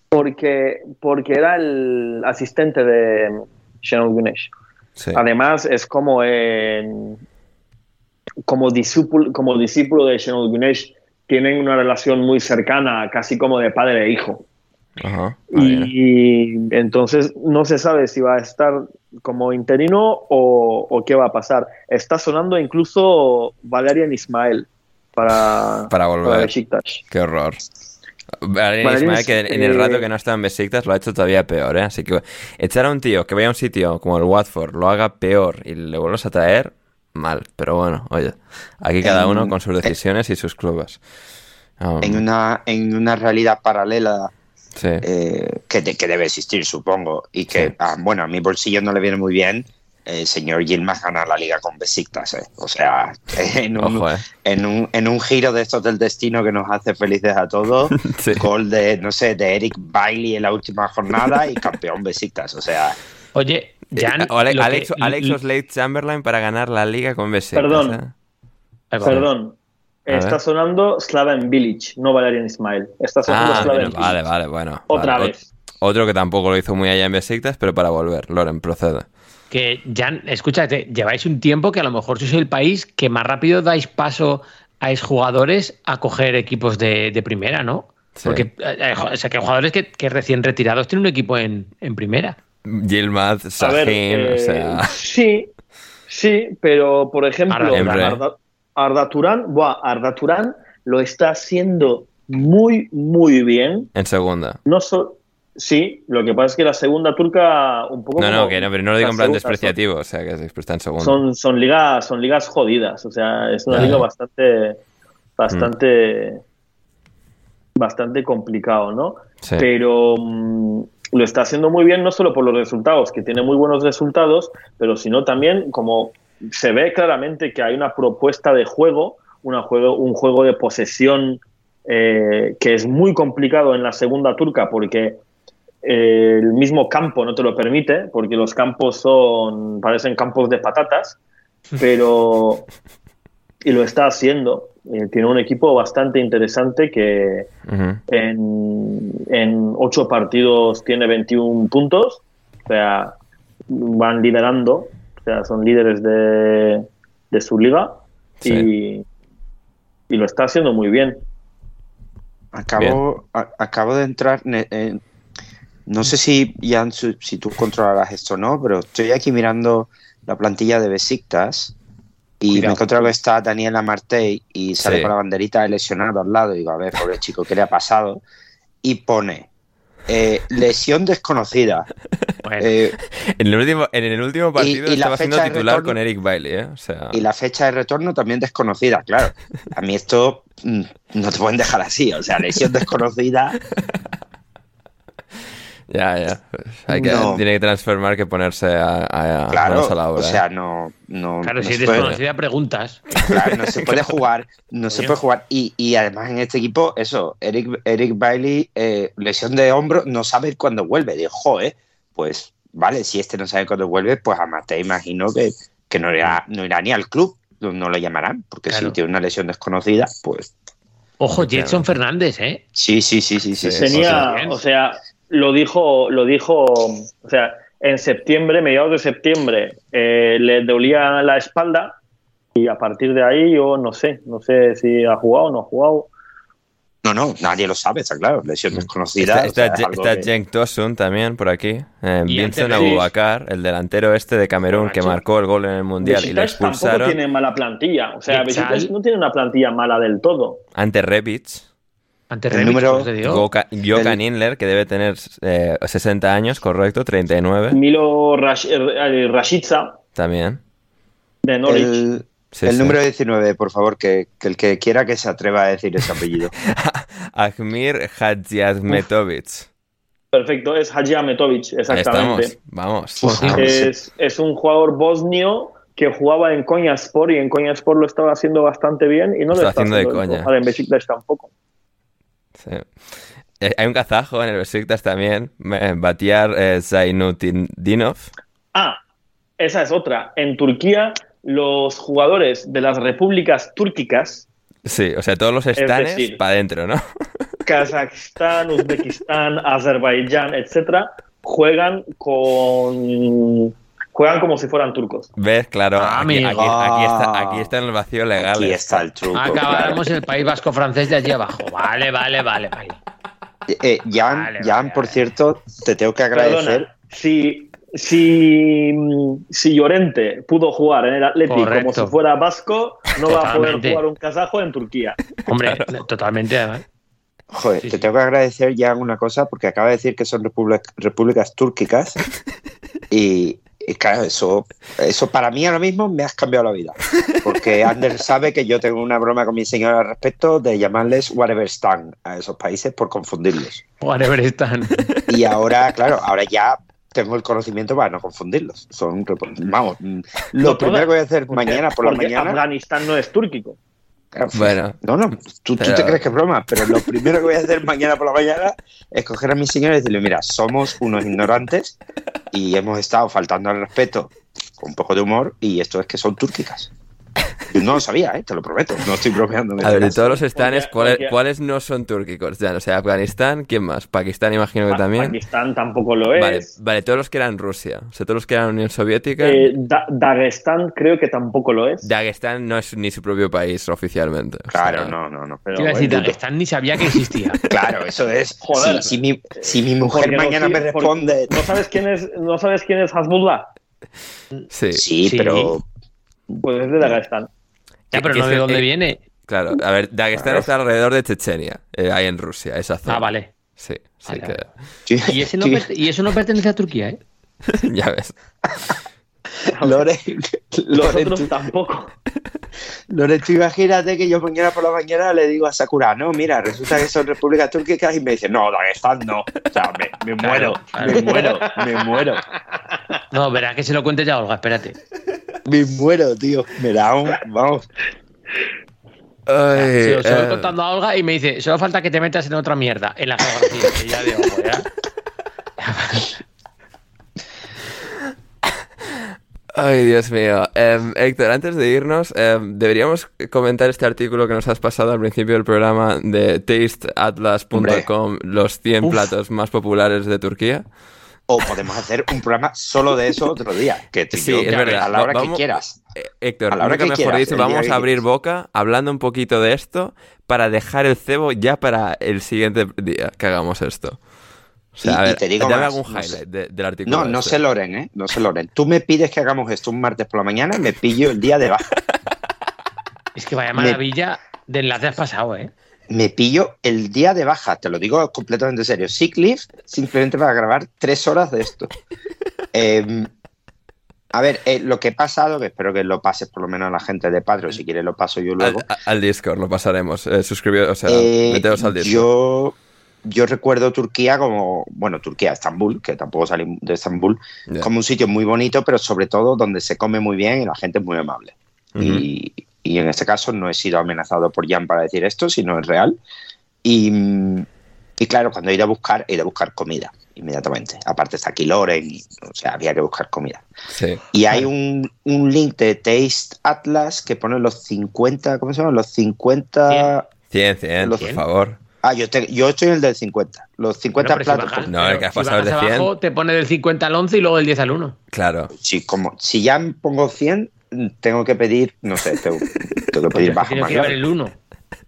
porque, porque era el asistente de Shenol Gunesh. sí. Además, es como en- como discípulo, como discípulo de Shenol Gunesh, tienen una relación muy cercana, casi como de padre e hijo. Ajá. Ah. Y entonces no se sabe si va a estar como interino o, o qué va a pasar. Está sonando incluso Valerian Ismael para, Para volver. Besiktas. Qué horror. Ismael, que en el eh, rato que no está en Besiktas lo ha hecho todavía peor, ¿eh? Así que echar a un tío que vaya a un sitio como el Watford, lo haga peor y le vuelvas a traer, mal. Pero bueno, oye, aquí cada En- uno con sus decisiones y sus clubes. En una, en una realidad paralela sí. eh, que, de- que debe existir, supongo, y que, Sí. ah, bueno, a mi bolsillo no le viene muy bien, el señor Yilmaz gana la liga con Besiktas, eh. O sea, en un, Ojo, eh. en, un, en un giro de estos del destino que nos hace felices a todos, Sí. gol de, no sé, de Eric Bailey en la última jornada y campeón Besiktas. O sea, Oye, Jan, Eh, Ale- lo que- Alex, Alex Oxlade Chamberlain para ganar la liga con Besiktas. Perdón. ¿eh? Perdón. Está sonando Slaven Village, no Valerian Ismail. Está sonando Ah, Slaven bueno, vale, Village. vale, bueno. Otra vale. vez. Ot- Otro que tampoco lo hizo muy allá en Besiktas, pero para volver. Loren, procede. Que, Jan, escúchate, lleváis un tiempo que a lo mejor sois el país que más rápido dais paso a exjugadores a coger equipos de, de primera, ¿no? Sí. Porque eh, o sea, que jugadores que, que recién retirados tienen un equipo en, en primera. Yilmaz, Sahin, eh, o sea... sí, sí, pero por ejemplo, Arda Turán. Arda, Arda Turán, buah, Arda Turán lo está haciendo muy, muy bien. En segunda. No so- sí, lo que pasa es que la segunda turca un poco No, no, que no, pero no lo digo en plan despreciativo, o sea, que se está en segunda. Son, son ligas, son ligas jodidas, o sea, es una Ya, liga bastante, bastante, bastante complicado, ¿no? Sí. Pero mm, lo está haciendo muy bien no solo por los resultados, que tiene muy buenos resultados, pero sino también como se ve claramente que hay una propuesta de juego, una juego, un juego de posesión eh, que es muy complicado en la segunda turca porque el mismo campo no te lo permite, porque los campos son parecen campos de patatas, pero y lo está haciendo. Eh, tiene un equipo bastante interesante que en, en ocho partidos tiene 21 puntos, o sea, van liderando, o sea, son líderes de, de su liga y, y lo está haciendo muy bien. Acabo, a- acabo de entrar. ne- en- no sé si, Jan, si tú controlarás esto o no, pero estoy aquí mirando la plantilla de Besiktas y me he encontrado que está Daniel Amartey y sale Sí. con la banderita de lesionado al lado. Y digo, a ver, pobre chico, ¿qué le ha pasado? Y pone eh, lesión desconocida. Bueno, Eh, En el último, en el último partido y la estaba siendo titular retorno- con Eric Bailey, ¿eh? O sea, y la fecha de retorno también desconocida, claro. A mí esto mm, no te pueden dejar así. O sea, lesión desconocida. ya, ya. Hay que, No. Tiene que transformar que ponerse a, a, Claro, manos a la obra. o sea, ¿eh? no, no, claro, no si eres conocida, preguntas. claro, no se puede jugar, no se puede jugar. Y, y además en este equipo, eso, Eric, Eric Bailey, eh, lesión de hombro, no sabe cuándo vuelve. Dijo, joder, pues vale, si este no sabe cuándo vuelve, pues a Mate imagino que, que no, irá, no irá ni al club, no, no lo llamarán, porque Claro. si tiene una lesión desconocida, pues Ojo, Jetson Fernández, ¿eh? sí, sí, sí, sí, sí. Tenía, o sea, lo dijo, lo dijo, o sea, en septiembre, mediados de septiembre, eh, le dolía la espalda y a partir de ahí yo no sé, no sé si ha jugado o no ha jugado. No, no, nadie lo sabe, está claro, lesión desconocida. Mm. Está, o sea, está, es algo está que- Cenk Tosun también por aquí. Eh, Vincent Abubakar, el delantero este de Camerún que marcó el gol en el Mundial y le Besiktas tampoco expulsaron tiene mala plantilla, o sea, Besiktas no tiene una plantilla mala del todo. ante Rebic. Ante El número- te digo. Goka- Jokan Inler, que debe tener eh, 60 años, correcto, 39 Milo Rash, eh, Rashica también. de Norwich. El, Sí, el sí. número 19, por favor, que, que el que quiera que se atreva a decir ese apellido. Ahmir Hadjiazmetovic. Perfecto, es Hadji Ahmetovic, Ahí exactamente. estamos, vamos. Pues. Es, es un jugador bosnio que jugaba en Konyaspor y en Konyaspor lo estaba haciendo bastante bien y no lo Está está haciendo de haciendo coña. Besiktas tampoco. Sí. Eh, Hay un kazajo en el Besiktas también, Batiar eh, Zainuddinov. Ah, esa es otra. En Turquía, los jugadores de las repúblicas túrquicas, Sí, o sea, todos los estanes para adentro, ¿no? Kazajstán, Uzbekistán, Azerbaiyán, etcétera, juegan con juegan como si fueran turcos. ¿Ves? Claro, Ah, aquí, aquí- aquí está, Ah. aquí está en el vacío legal. Aquí está el truco. Acabáramos el País Vasco francés de allí abajo. Vale, vale, vale, vale. Eh, Jan, Vale, Jan, vale, por vale. cierto, te tengo que agradecer. Perdona, si, si, si Llorente pudo jugar en el Atleti como si fuera vasco, no va a poder jugar un kazajo en Turquía. Hombre, totalmente, además. Joder, Sí, te sí. tengo que agradecer ya una cosa porque acaba de decir que son repúblic- repúblicas túrquicas y, y claro, eso, eso para mí ahora mismo me has cambiado la vida. Porque Anders sabe que yo tengo una broma con mi señora al respecto de llamarles whatever stan a esos países por confundirlos. Whatever están. Y ahora, claro, ahora ya tengo el conocimiento para no confundirlos. Son, vamos, lo primero que voy a hacer mañana por la Porque mañana. Afganistán no es túrquico. Claro, Bueno. No, no, tú, te crees que es broma, pero lo primero que voy a hacer mañana por la mañana es coger a mi señora y decirle, mira, somos unos ignorantes y hemos estado faltando al respeto con un poco de humor y esto es que son túrquicas. No lo sabía, ¿eh? te lo prometo, no estoy bromeando. A ver, de todos los estanes, ¿cuáles, cuáles no son túrquicos? Ya, o sea, Afganistán, ¿quién más? Pakistán, imagino que también. Pakistán tampoco lo es. Vale, vale, todos los que eran Rusia, o sea, todos los que eran Unión Soviética. Eh, Da- Dagestán creo que tampoco lo es. Dagestán no es ni su propio país oficialmente. o Claro, sea, no, no, no. Pero Te iba a decir, bueno, Dagestán ni sabía que existía. Claro, eso es. Joder. Si, si mi, si mi mujer porque no mañana me responde. ¿No sabes quién es, no sabes quién es Hezbollah? Sí, Sí, Sí. pero. Pues es de Dagestán. Ya, pero no de dónde eh, viene. claro. A ver, Dagestán está alrededor de Chechenia, eh, ahí en Rusia, esa zona. Ah, vale. Sí, sí Vale, que... vale. Y, ese no perte- y eso no pertenece a Turquía, ¿eh? ya ves. Lore, Lore, tú, tampoco. Lore, tú imagínate que yo mañana por la mañana le digo a Sakura, no, mira, resulta que son repúblicas túrquicas y me dice, no, Dagestán no. O sea, me, me muero, me muero, me muero, No, verás que se lo cuente ya Olga, espérate. me muero, tío. Me da un. Vamos. Ay, voy eh, contando a Olga y me dice, solo falta que te metas en otra mierda, en la geografía. que ya de ojo, ¿ya? Ay, Dios mío. Em, Héctor, antes de irnos, em, deberíamos comentar este artículo que nos has pasado al principio del programa de tasteatlas.com, los 100 Uf. platos más populares de Turquía. O podemos hacer un programa solo de eso otro día. Que Sí, yo, es a verdad. la hora que quieras. Eh, Héctor, A la hora que mejor quieras, dicho, vamos a abrir boca hablando un poquito de esto para dejar el cebo ya para el siguiente día que hagamos esto. O sea, Y- a y ver, te digo más, algún no sé. highlight de- del artículo. No, no este. sé Loren, ¿eh? No sé Loren. Tú me pides que hagamos esto un martes por la mañana y me pillo el día de baja. Es que vaya Me- maravilla de enlace has pasado, ¿eh? Me pillo el día de baja, te lo digo completamente serio. Sick leave simplemente para grabar tres horas de esto. Eh, a ver, eh, lo que he pasado, que espero que lo pases por lo menos a la gente de Patreon, si quieres lo paso yo luego. Al, al Discord lo pasaremos. Eh, suscribíos, o sea, Eh, meteos al Discord. yo, yo recuerdo Turquía como, bueno, Turquía, Estambul, que tampoco salí de Estambul, como un sitio muy bonito, pero sobre todo donde se come muy bien y la gente es muy amable. Y, y en este caso no he sido amenazado por Jan para decir esto, sino es real. Y, y claro, cuando he ido a buscar, he ido a buscar comida inmediatamente. Aparte está aquí Loren, y, o sea, había que buscar comida. Sí. Y hay un, un link de Taste Atlas que pone los 50, ¿cómo se llama? Los 50... 100, 100, Los- por favor. Ah, yo, te- yo estoy en el del 50. Los 50 Bueno, pero si platos. bajas- No, pero el que has si pasado es bajas de 100. abajo, te pone del 50 al 11 y luego del 10 al 1. Claro. Si, como, si ya pongo 100, tengo que pedir, no sé, tengo, tengo que pedir bajo Tienes más que llevar el 1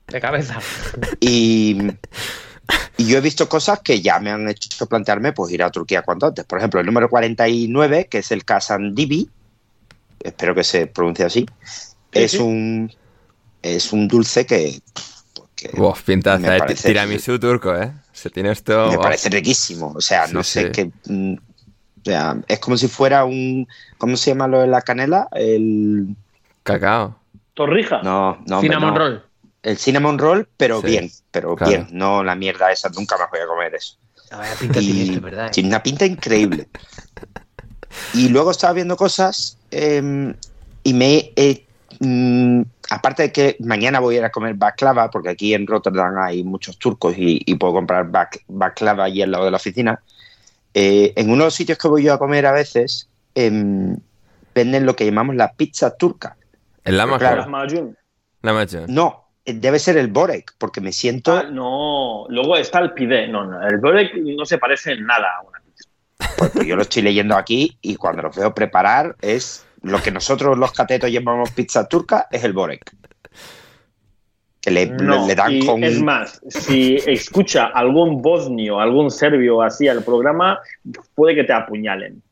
de cabeza. Y, y yo he visto cosas que ya me han hecho plantearme pues ir a Turquía cuanto antes. Por ejemplo, el número 49, que es el Kasandibi, espero que se pronuncie así, es sí. un es un dulce que, pues, que Uf, pintaza, me eh. parece- Tiramisú turco, ¿eh? Se tiene esto. me uf. parece riquísimo. O sea, Sí, no sé sí. qué. mm, O sea, es como si fuera un. ¿Cómo se llama lo de la canela? El. Cacao. Torrija. No, no. Cinnamon no. roll. El cinnamon roll, pero Sí, bien, pero claro. bien. No la mierda esa, nunca más voy a comer eso. Ah, pinta tiene Y esto, ¿verdad? eh? tiene una pinta increíble. Y luego estaba viendo cosas eh, y me. eh, mm, aparte de que mañana voy a ir a comer baklava, porque aquí en Rotterdam hay muchos turcos y, y puedo comprar bak- baklava allí al lado de la oficina. eh, en uno de los sitios que voy yo a comer a veces em, venden lo que llamamos la pizza turca. El lama Claro. Lamachan. No, eh, debe ser el borek, porque me siento. Ah, no, luego está el pide. No, no, el borek no se parece en nada a una pizza. Pues yo lo estoy leyendo aquí y cuando lo veo preparar es lo que nosotros los catetos llamamos pizza turca, es el borek. Que le, No, le- le dan y con... es más, si escucha algún bosnio, algún serbio así al programa, puede que te apuñalen.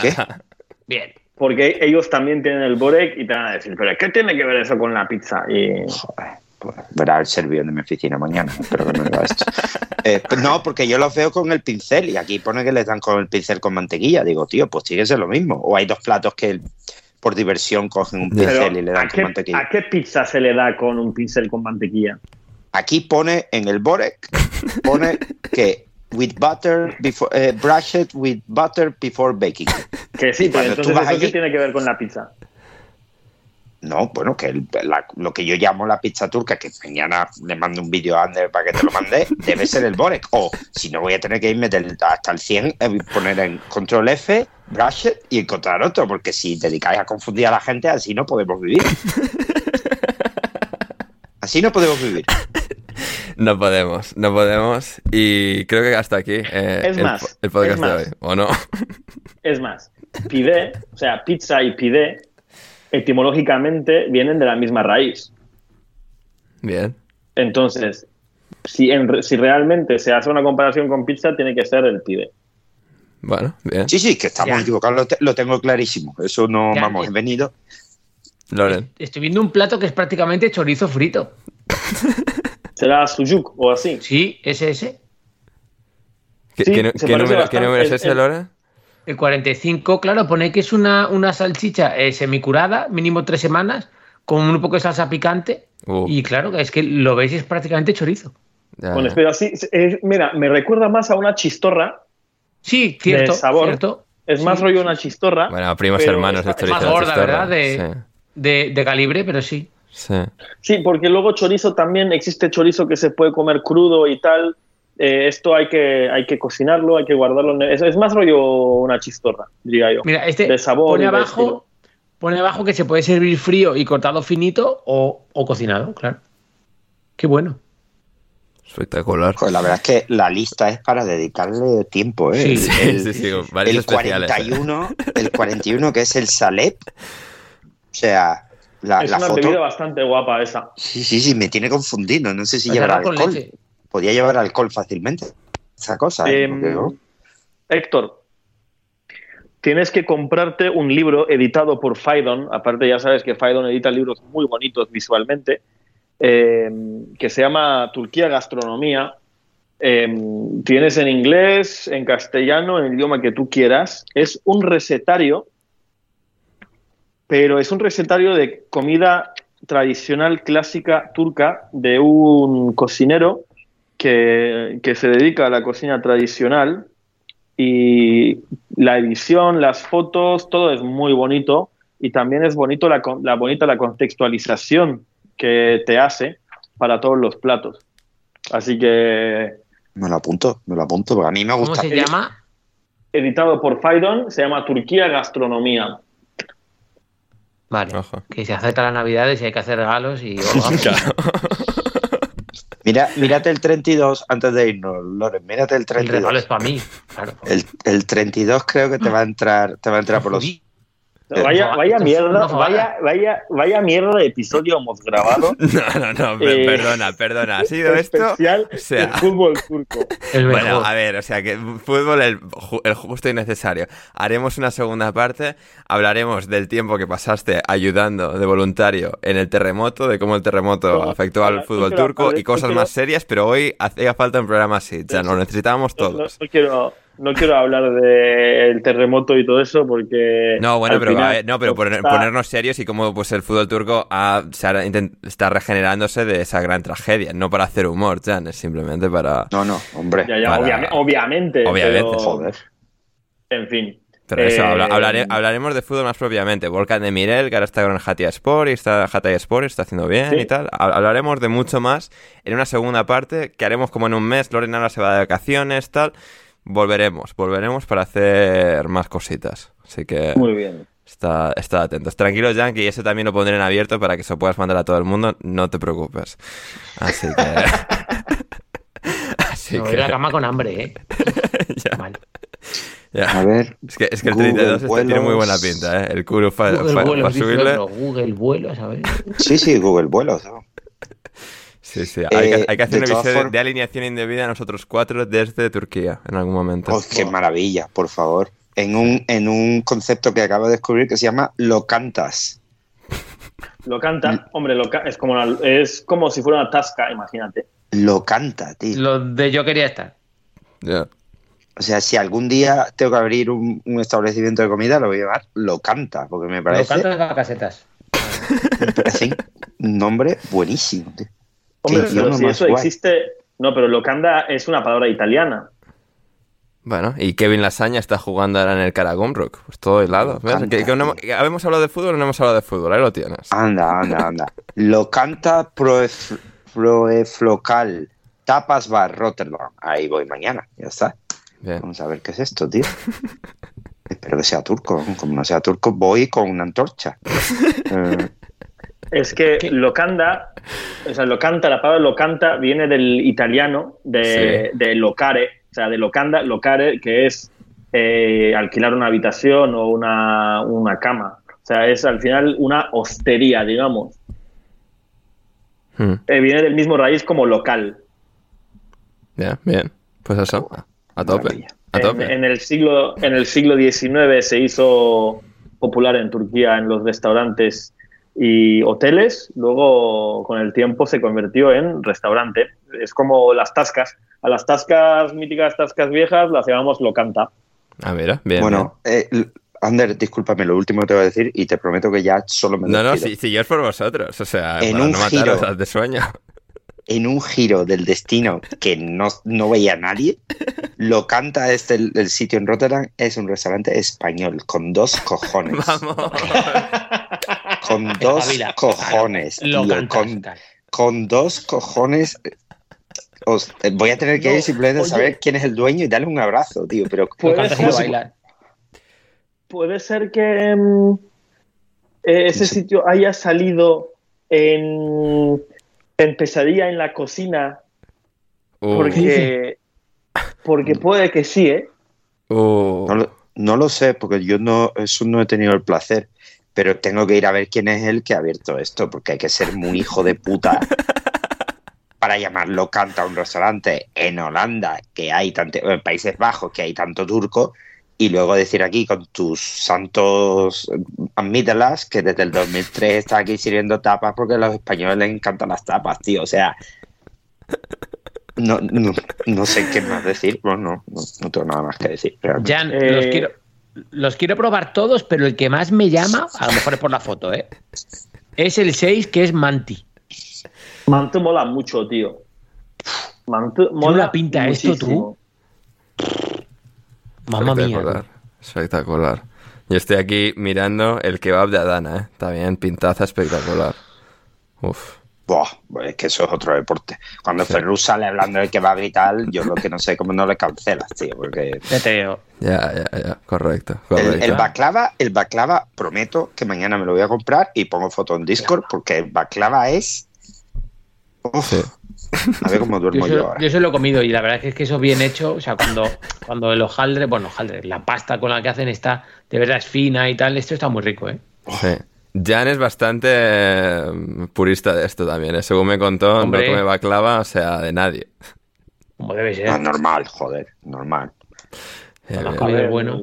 ¿Qué? Bien. Porque ellos también tienen el borek y te van a decir, pero ¿qué tiene que ver eso con la pizza? Y Joder, pues verá el serbio de mi oficina mañana. Espero que no diga esto. Eh, pues no, porque yo los veo con el pincel y aquí pone que les dan con el pincel con mantequilla. Digo, tío, pues tiene que ser lo mismo. O hay dos platos que por diversión cogen un Pero, pincel y le dan ¿a, con qué, mantequilla. a qué pizza se le da con un pincel con mantequilla? Aquí pone en el borek, pone que with butter before, eh, brush it with butter before baking. Que sí, pero tú entonces vas ¿eso allí- qué tiene que ver con la pizza? No, bueno, que el- la- lo que yo llamo la pizza turca, que mañana le mando un vídeo a Ander para que te lo mande, debe ser el Borek. O si no, voy a tener que irme del- hasta el 100, eh, poner en control F, bracket y encontrar otro, porque si dedicáis a confundir a la gente, así no podemos vivir. Así no podemos vivir. No podemos, no podemos. Y creo que hasta aquí eh, Es el, más, el podcast es de más. hoy, ¿o no? Es más, pide, o sea, pizza y pide, etimológicamente vienen de la misma raíz. Bien. Entonces, si, en re- si realmente se hace una comparación con pizza, tiene que ser el pide. Bueno, bien. Sí, sí, que estamos Ya. equivocados, lo, te- lo tengo clarísimo. Eso no, Ya, vamos, ya. he venido. Loren. Estoy viendo un plato que es prácticamente chorizo frito. ¿Será sujuk o así? Sí, ese, ese. ¿Qué, Sí, número, bastante. qué número es Es- ese, es- Loren? El 45, claro, pone que es una, una salchicha eh, semicurada, mínimo tres semanas, con un poco de salsa picante. Uh. Y claro, es que lo veis es prácticamente chorizo. Ya, Bueno, ya. espera, sí, es- mira, me recuerda más a una chistorra. Sí, cierto. De sabor. cierto. Es más Sí, rollo sí. una chistorra. Bueno, primos pero hermanos de es- es más gorda, chistorra. ¿verdad? De- De, de calibre, pero sí. Sí, porque luego chorizo también, existe chorizo que se puede comer crudo y tal. Eh, esto hay que, hay que cocinarlo, hay que guardarlo. en- Es, es más rollo una chistorra, diría yo. Mira, este de sabor pone de abajo, pone abajo que se puede servir frío y cortado finito o, o cocinado, claro. Qué bueno. Espectacular. La verdad es que la lista es para dedicarle tiempo, ¿eh? Sí, El- Sí, el- sí, sí, con varios el especiales. ¿eh? 41, el 41 que es el Salep. O sea, la, es la una foto. bebida bastante guapa esa. Sí, sí, sí, me tiene confundido. No sé si Pues llevará alcohol. leche. Podía llevar alcohol fácilmente. Esa cosa, ¿eh? Em. Héctor, tienes que comprarte un libro editado por Faidon. Aparte, ya sabes que Faidon edita libros muy bonitos visualmente, eh, que se llama Turquía Gastronomía. Eh, tienes en inglés, en castellano, en el idioma que tú quieras. Es un recetario, pero es un recetario de comida tradicional clásica turca de un cocinero que, que se dedica a la cocina tradicional y la edición, las fotos, todo es muy bonito y también es bonito la, bonita la contextualización que te hace para todos los platos. Así que Me lo apunto, me lo apunto, porque a mí me ¿Cómo gusta. se llama? editado por Faidon, se llama Turquía Gastronomía. Vale. Ojo. Que se acerca la Navidad y si hay que hacer regalos y... oh, vamos. Mira, mírate el 32 antes de irnos, Loren. Mírate el el regalo 32. es para mí. Claro. El, el 32 creo que te va a entrar, te va a entrar por los. Vaya, vaya esto mierda, vaya, vaya, vaya mierda de episodio hemos grabado. No, no, no, Eh, perdona, perdona. Ha sido esto. especial o sea- de fútbol turco. El mejor. Bueno, a ver, o sea que fútbol el, el justo y necesario. Haremos una segunda parte, hablaremos del tiempo que pasaste ayudando de voluntario en el terremoto, de cómo el terremoto No, afectó al fútbol turco y cosas más serias, pero hoy hacía falta un programa así, ya lo necesitábamos No, no- todos. no quiero, no quiero hablar del terremoto y todo eso porque. No, bueno, pero, final ver, no, pero poner- está- ponernos serios y cómo pues el fútbol turco ha- se ha está regenerándose de esa gran tragedia, no para hacer humor, Jan, es simplemente para... No, no, hombre. Ya, ya, para- obviame- obviamente. Obviamente. pero- Joder. En fin. Pero eso, Eh, habla- hablare- hablaremos de fútbol más propiamente. Volcan de Mirel, que ahora está con el Hatia Sport y está Hatay Sport y está haciendo bien Sí. y tal. Hab- Hablaremos de mucho más en una segunda parte que haremos como en un mes. Lorena ahora se va de vacaciones, tal. Volveremos, volveremos para hacer más cositas. Así que Muy bien. está, está atentos. Tranquilo, Yankee, eso también lo pondré en abierto para que se lo puedas mandar a todo el mundo. No te preocupes. Así que. Así Me voy que. la cama con hambre, ¿eh? ya, Vale. ya. A ver. Es que, es que el Google 32 este tiene muy buena pinta, ¿eh? El Kuru para Google vuelos, dice subirle. Google vuelos, a ver. Sí, sí, Google Vuelos. ¿no? Sí, sí. Hay, que, Eh, hay que hacer de un episodio de alineación indebida nosotros cuatro desde Turquía en algún momento. Oh, qué maravilla, por favor. En un, en un concepto que acabo de descubrir que se llama lo cantas. Lo canta, hombre, lo ca- es, como una- es como si fuera una tasca, imagínate. Lo canta, tío. Lo de yo quería estar. Ya. O sea, si algún día tengo que abrir un, un establecimiento de comida, lo voy a llamar Lo canta, porque me Lo parece, cantas las casetas. me parece un nombre buenísimo. tío. Hombre, pero si eso guay. existe. No, pero locanda es una palabra italiana. Bueno, y Kevin Lasaña está jugando ahora en el Karagumruk. Pues todo helado. Que- que no- ¿Habemos hablado de fútbol o no hemos hablado de fútbol? Ahí lo tienes. Anda, anda, anda. Lo canta Proef- Proeflocal. Tapas Bar Rotterdam. Ahí voy mañana. Ya está. Bien. Vamos a ver qué es esto, tío. Espero que sea turco. Como no sea turco, voy con una antorcha. Eh, Es que locanda, o sea, locanta, la palabra locanta viene del italiano de, Sí. de locare, o sea, de locanda, locare, que es eh, alquilar una habitación o una, una cama. O sea, es al final una hostería, digamos. Hmm, Eh, viene del mismo raíz como local. ya, bien. Pues eso. A En, tope. en el siglo, en el siglo XIX se hizo popular en Turquía en los restaurantes y hoteles. Luego, con el tiempo, se convirtió en restaurante. Es como las tascas. A las tascas míticas, tascas viejas, las llamamos locanta. Ah, mira, bien. bueno, eh, l- Ander, discúlpame, lo último que te voy a decir y te prometo que ya solo me bien. No, no, si, si yo es por vosotros. O sea, En para un no mataros giro. de sueño. en un giro del destino que no, no veía nadie, lo canta este el, el sitio en Rotterdam, es un restaurante español con dos cojones. Vamos. Con dos cojones. Lo tío, cantas, con, con dos cojones. Os- eh, voy a tener que No, ir simplemente a saber quién es el dueño y darle un abrazo, tío. Pero Puede cantas y ser, lo bailas. puede ser que mm, eh, ese sitio haya salido en, en Pesadilla en la cocina, Uh, porque, porque puede que sí, ¿eh? uh. no, lo, no lo sé, porque yo no, eso no he tenido el placer. Pero tengo que ir a ver quién es el que ha abierto esto, porque hay que ser muy hijo de puta para llamarlo canta a un restaurante en Holanda, que hay tanto, en Países Bajos, que hay tanto turco, y luego decir aquí con tus santos amígdalas que desde el 2003 está aquí sirviendo tapas porque a los españoles les encantan las tapas, tío. O sea, no, no, no sé qué más decir, bueno, no, no, no tengo nada más que decir. realmente. Jan, Eh, los, quiero, los quiero probar todos, pero el que más me llama, a lo mejor es por la foto, ¿eh? es el 6, que es Manti. Manto mola mucho, tío. Manto mola una pinta esto, muchísimo. Mamma mía. Espectacular. Espectacular. Yo estoy aquí mirando el kebab de Adana, ¿eh? Bien, pintaza espectacular. Uf. Buah, pues es que eso es otro deporte. Cuando Ferrus sale hablando de kebab y tal, yo lo que no sé cómo no le cancelas, tío, porque Ya te digo. Ya, ya, ya. Correcto, el, correcto. el baklava, el baklava, prometo que mañana me lo voy a comprar y pongo foto en Discord porque el baklava es... Uf, Sí. a ver cómo Yo duermo yo, eso, ahora. yo eso lo he comido y la verdad es que, es que eso bien hecho, o sea, cuando, cuando el hojaldre, bueno, hojaldre, la pasta con la que hacen está, de verdad es fina y tal, esto está muy rico, ¿eh? Sí. Jan es bastante eh, purista de esto también, ¿eh? Según me contó, Hombre. no come baklava, o sea, de nadie. Como debe ser. Ah, normal, joder, normal. Ver, bueno.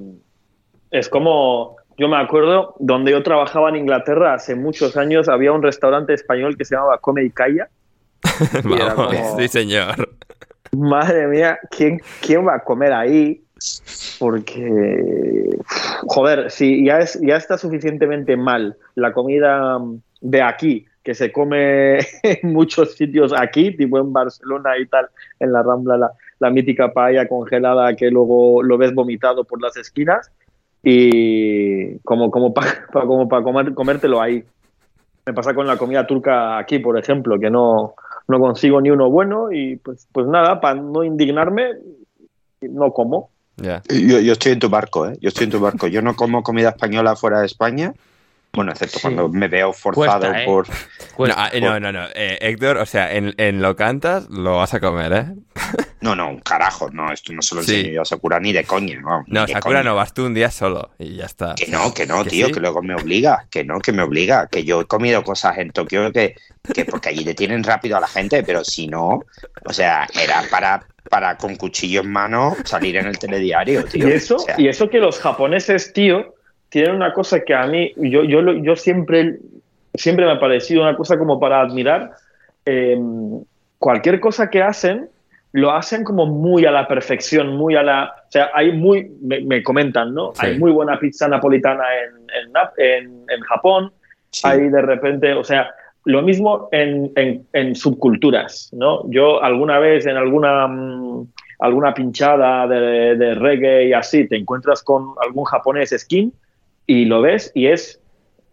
Es como, yo me acuerdo, donde yo trabajaba en Inglaterra hace muchos años, había un restaurante español que se llamaba Come y Calla. Vamos, como- sí señor. Madre mía, ¿quién, ¿quién va a comer ahí? Porque, joder, si ya, es, ya está suficientemente mal la comida de aquí, que se come en muchos sitios aquí, tipo en Barcelona y tal, en la Rambla, la, la mítica paella congelada que luego lo ves vomitado por las esquinas, y como, como para como pa comer, comértelo ahí. Me pasa con la comida turca aquí, por ejemplo, que no, no consigo ni uno bueno y pues, pues nada, para no indignarme, no como. Ya. Yo, yo estoy en tu barco, ¿eh? Yo estoy en tu barco. Yo no como comida española fuera de España. Bueno, excepto Sí. cuando me veo forzado Cuesta, ¿eh? por... No, ah, no, no, no. Eh, Héctor, o sea, en, en lo cantas, lo vas a comer, ¿eh? No, no, un carajo, no, esto no se lo Sí. enseño yo a Sakura ni de coña, no. No, Sakura coña. no, vas tú un día solo y ya está. Que no, que no, tío, sí? que luego me obliga, que no, que me obliga, que yo he comido cosas en Tokio que, que porque allí detienen rápido a la gente, pero si no, o sea, era para, para con cuchillo en mano salir en el telediario, tío. Y eso, O sea, y eso que los japoneses, tío, tienen una cosa que a mí, yo, yo, lo- yo siempre, siempre me ha parecido una cosa como para admirar. eh, cualquier cosa que hacen, lo hacen como muy a la perfección, muy a la... O sea, hay muy, me, me comentan, ¿no? Sí. Hay muy buena pizza napolitana en, en, en- en Japón, sí. hay de repente, o sea, lo mismo en, en- en subculturas, ¿no? Yo alguna vez en alguna, mm, alguna pinchada de, de reggae y así, te encuentras con algún japonés skin y lo ves y es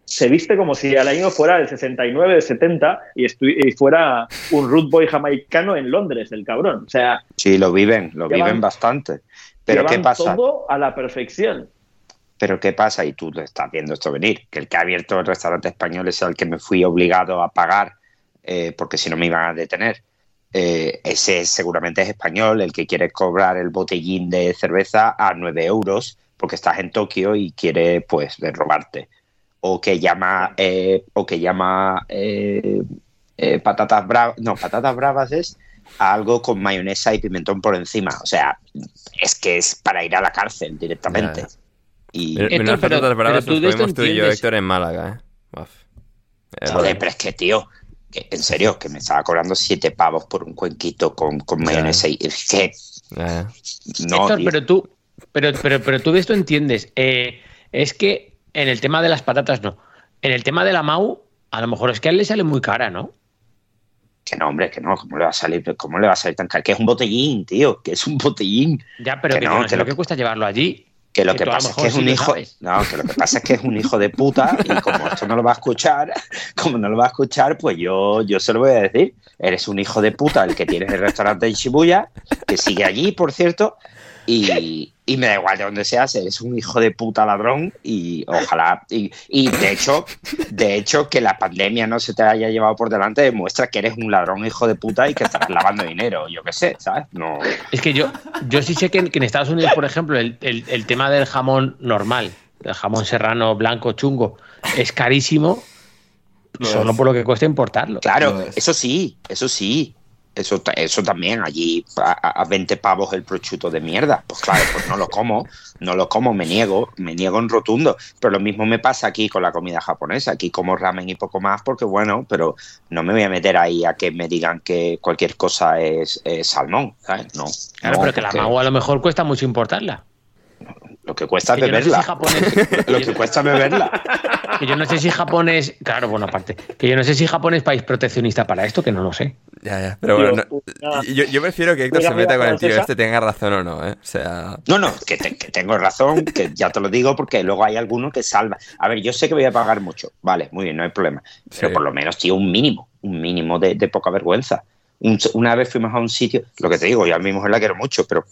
se viste como si año fuera el 69, el 70 y, y, fuera un root boy jamaicano en Londres, el cabrón. O sea, sí, lo viven, lo viven bastante. Pero ¿qué pasa? Todo a la perfección. Pero ¿qué pasa? Y tú lo estás viendo esto venir, que el que ha abierto el restaurante español es el que me fui obligado a pagar eh, porque si no me iban a detener. Eh, ese seguramente es español, el que quiere cobrar el botellín de cerveza a 9 euros porque estás en Tokio y quiere pues robarte o que llama eh, o que llama eh, eh, patatas bravas no patatas bravas es algo con mayonesa y pimentón por encima. O sea es que es para ir a la cárcel directamente. Y Héctor, patatas bravas nos comimos tú y yo Héctor en Málaga Joder, pero es que tío en serio que me estaba cobrando siete pavos por un cuenquito con, con mayonesa y es que no, Héctor, pero tú pero, pero, pero tú de esto entiendes. Es que en el tema de las patatas no. En el tema de la Mau, a lo mejor es que a él le sale muy cara, ¿no? Que no, hombre, que no, ¿cómo le va a salir, cómo le va a salir tan cara? Que es un botellín, tío, que es un botellín. Ya, pero que, no, que, lo que cuesta llevarlo allí. Que lo que, pasa es que es un hijo. No, que lo que pasa es que es un hijo de puta y como esto no lo va a escuchar, como no lo va a escuchar, pues yo, yo se lo voy a decir. Eres un hijo de puta el que tienes el restaurante en Shibuya, que sigue allí, por cierto, y, y me da igual de dónde seas, eres un hijo de puta ladrón y ojalá, y, y, de hecho, de hecho, que la pandemia no se te haya llevado por delante demuestra que eres un ladrón hijo de puta y que estás lavando dinero, yo qué sé, ¿sabes? No. Es que yo, yo sí sé que en, Estados Unidos, por ejemplo, el, el, el, tema del jamón normal, el jamón serrano blanco chungo, es carísimo solo por lo que cuesta importarlo. Claro, eso sí, eso sí. Eso, eso también, allí a, 20 pavos el prosciutto de mierda. Pues claro, pues no lo como, no lo como, me niego, me niego en rotundo. Pero lo mismo me pasa aquí con la comida japonesa. Aquí como ramen y poco más porque bueno, pero no me voy a meter ahí a que me digan que cualquier cosa es, salmón, ¿sabes? No. Claro, pero que la magua a lo mejor cuesta mucho importarla. Lo que cuesta es beberla. lo que cuesta beberla. Que yo no sé si Japón es. Claro, bueno, aparte. Que yo no sé si Japón es país proteccionista para esto, que no lo sé. Ya, ya. Pero bueno, yo, yo, prefiero que Héctor se meta con el tío este, tenga razón o no, ¿eh? O sea. No, no, que, que, tengo razón, que ya te lo digo, porque luego hay alguno que salva. A ver, yo sé que voy a pagar mucho. Vale, muy bien, no hay problema. Pero por lo menos, tío, un mínimo. Un mínimo de, de poca vergüenza una vez fuimos a un sitio, lo que te digo, yo a mi mujer la quiero mucho, pero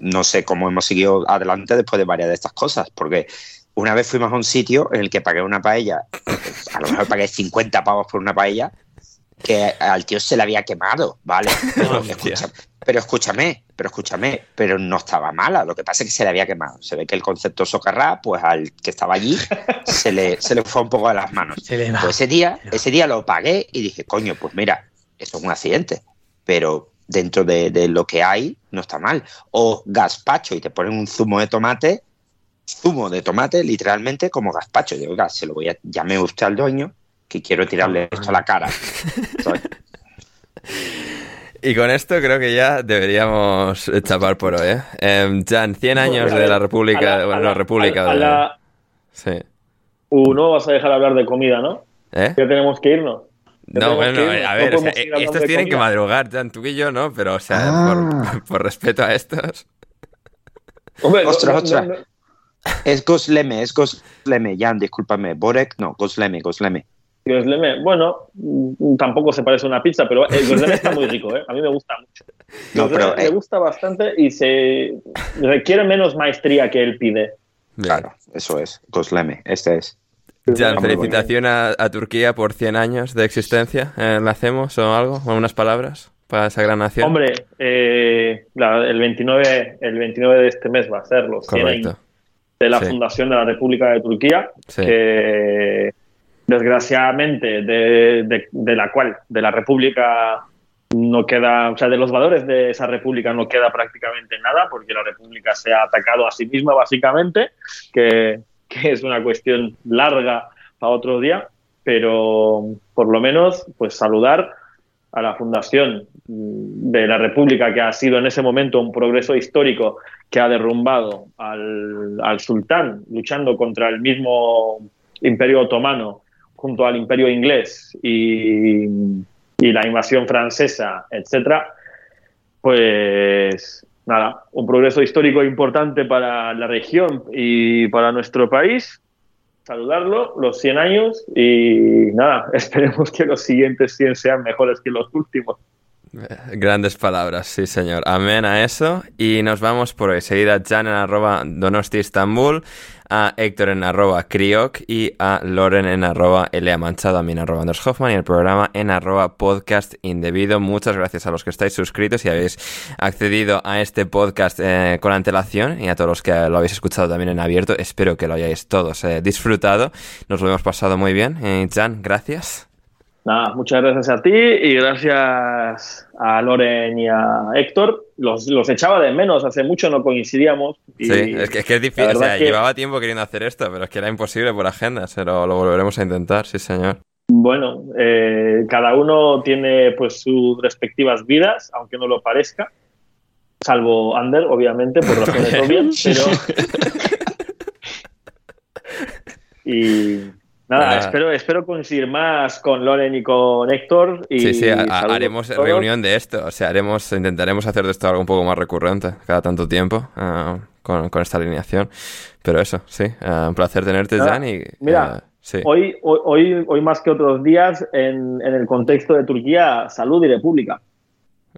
no sé cómo hemos seguido adelante después de varias de estas cosas, porque una vez fuimos a un sitio en el que pagué una paella, a lo mejor pagué 50 pavos por una paella, que al tío se le había quemado, ¿vale? Pero, escúchame, pero escúchame, pero no estaba mala, lo que pasa es que se le había quemado. Se ve que el concepto socarrá, pues al que estaba allí, se le, se le fue un poco de las manos. Pues ese día, ese día lo pagué y dije, coño, pues mira, esto es un accidente, pero dentro de, lo que hay no está mal. O gazpacho y te ponen un zumo de tomate, zumo de tomate literalmente como gazpacho. Digo, oiga, se lo voy a, llame usted al dueño que quiero tirarle esto a la cara. Y con esto creo que ya deberíamos chapar por hoy, ¿eh? Em, Jan, 100 años de la República, bueno, la República. A la, Sí. Uh, no vas a dejar hablar de comida, ¿no? ¿Eh? Ya tenemos que irnos. No, bueno, a ver, estos tienen que madrugar, Jan, tú y yo, ¿no? Pero, o sea, ah. por, respeto a estos. Hombre, ostras, ostras. Es Gosleme, es Gosleme, Jan, discúlpame. Borek, no, Gosleme, Gosleme. Gosleme, bueno, mm, tampoco se parece a una pizza, pero el Gosleme está muy rico, ¿eh? A mí me gusta mucho. No, pero, me eh, gusta bastante y se requiere menos maestría que él pide. Claro, eso es, Gosleme, este es. Jan, felicitación a, Turquía por 100 años de existencia. Eh, ¿La hacemos o algo? ¿O unas palabras para esa gran nación? Hombre, eh, el, 29, el 29 de este mes va a ser los 100 años de la fundación de la República de Turquía, que desgraciadamente de, de, la cual, de la República no queda, o sea, de los valores de esa república no queda prácticamente nada, porque la república se ha atacado a sí misma, básicamente, que que es una cuestión larga para otro día, pero por lo menos pues saludar a la fundación de la República, que ha sido en ese momento un progreso histórico que ha derrumbado al, sultán luchando contra el mismo imperio otomano junto al imperio inglés y, y la invasión francesa, etcétera, pues nada, un progreso histórico importante para la región y para nuestro país. Saludarlo, los 100 años y nada, esperemos que los siguientes 100 sean mejores que los últimos. Grandes palabras, sí señor. Amén a eso. Y nos vamos por hoy. Seguida Jan en arroba Donosti Istanbul, a Héctor en arroba Kriok y a Loren en arroba Elea Manchado, a mí en arroba Anders Hoffman y el programa en arroba podcast indebido. Muchas gracias a los que estáis suscritos y habéis accedido a este podcast eh, con antelación y a todos los que lo habéis escuchado también en abierto. Espero que lo hayáis todos eh, disfrutado. Nos lo hemos pasado muy bien. Eh, Jan, gracias. Nada, muchas gracias a ti y gracias a Loren y a Héctor. Los, los echaba de menos, hace mucho no coincidíamos. Y sí, es que es, que es difícil, o sea, que... llevaba tiempo queriendo hacer esto, pero es que era imposible por agenda, pero lo volveremos a intentar, sí señor. Bueno, eh, cada uno tiene pues sus respectivas vidas, aunque no lo parezca, salvo Ander, obviamente, por razones obvias, pero... y Nada, espero, espero coincidir más con Loren y con Héctor. Y sí, sí, haremos reunión de esto. O sea, haremos, intentaremos hacer de esto algo un poco más recurrente cada tanto tiempo uh, con, con, esta alineación. Pero eso, sí, uh, un placer tenerte, Nada, Jan. Y, mira, uh, sí. hoy, hoy, hoy más que otros días, en, en, el contexto de Turquía, salud y república.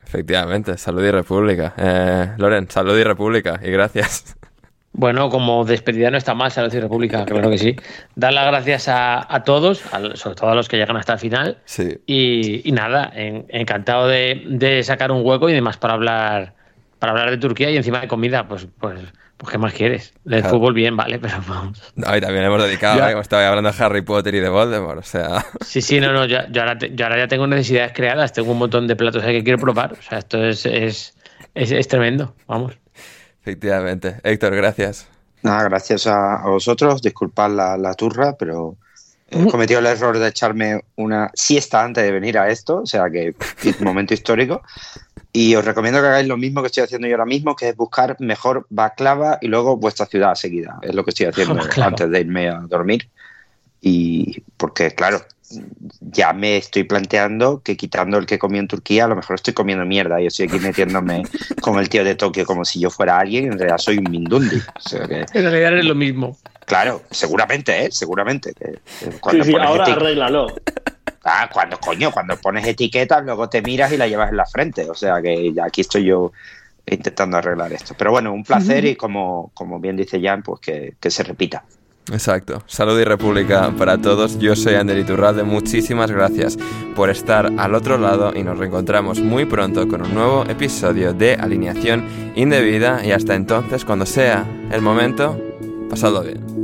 Efectivamente, salud y república. Eh, Loren, salud y república. Y gracias. Bueno, como despedida no está mal, Salud y República, claro que sí. Dar las gracias a, a todos, a, sobre todo a los que llegan hasta el final. Sí. Y, y nada, en, encantado de, de, sacar un hueco y demás para hablar para hablar de Turquía y encima de comida, pues, pues, pues ¿qué más quieres? De claro. fútbol bien, vale, pero vamos. No, y también hemos dedicado. ¿eh? estaba hablando de Harry Potter y de Voldemort, o sea... Sí, sí, no, no, yo, yo, ahora, te, yo ahora ya tengo necesidades creadas, tengo un montón de platos que quiero probar, o sea, esto es, es, es, es tremendo, vamos. Efectivamente. Héctor, gracias. Nada, gracias a, a vosotros. Disculpad la, la, turra, pero he cometido el error de echarme una siesta antes de venir a esto, o sea que momento histórico. Y os recomiendo que hagáis lo mismo que estoy haciendo yo ahora mismo, que es buscar mejor baklava y luego vuestra ciudad seguida. Es lo que estoy haciendo antes de irme a dormir. Y porque, claro, ya me estoy planteando que quitando el que comí en Turquía, a lo mejor estoy comiendo mierda y estoy aquí metiéndome con el tío de Tokio como si yo fuera alguien, en realidad soy un mindundi. O sea que, en realidad es lo mismo. Claro, seguramente, ¿eh? Seguramente. Que, cuando sí, sí, ahora arréglalo. Ah, cuando, coño, cuando pones etiquetas, luego te miras y la llevas en la frente. O sea que ya aquí estoy yo intentando arreglar esto. Pero bueno, un placer uh -huh. y como, como bien dice Jan, pues que, que se repita. Exacto. Salud y república para todos. Yo soy Ander Iturralde. Muchísimas gracias por estar al otro lado y nos reencontramos muy pronto con un nuevo episodio de Alineación Indebida. Y hasta entonces, cuando sea el momento, pasadlo bien.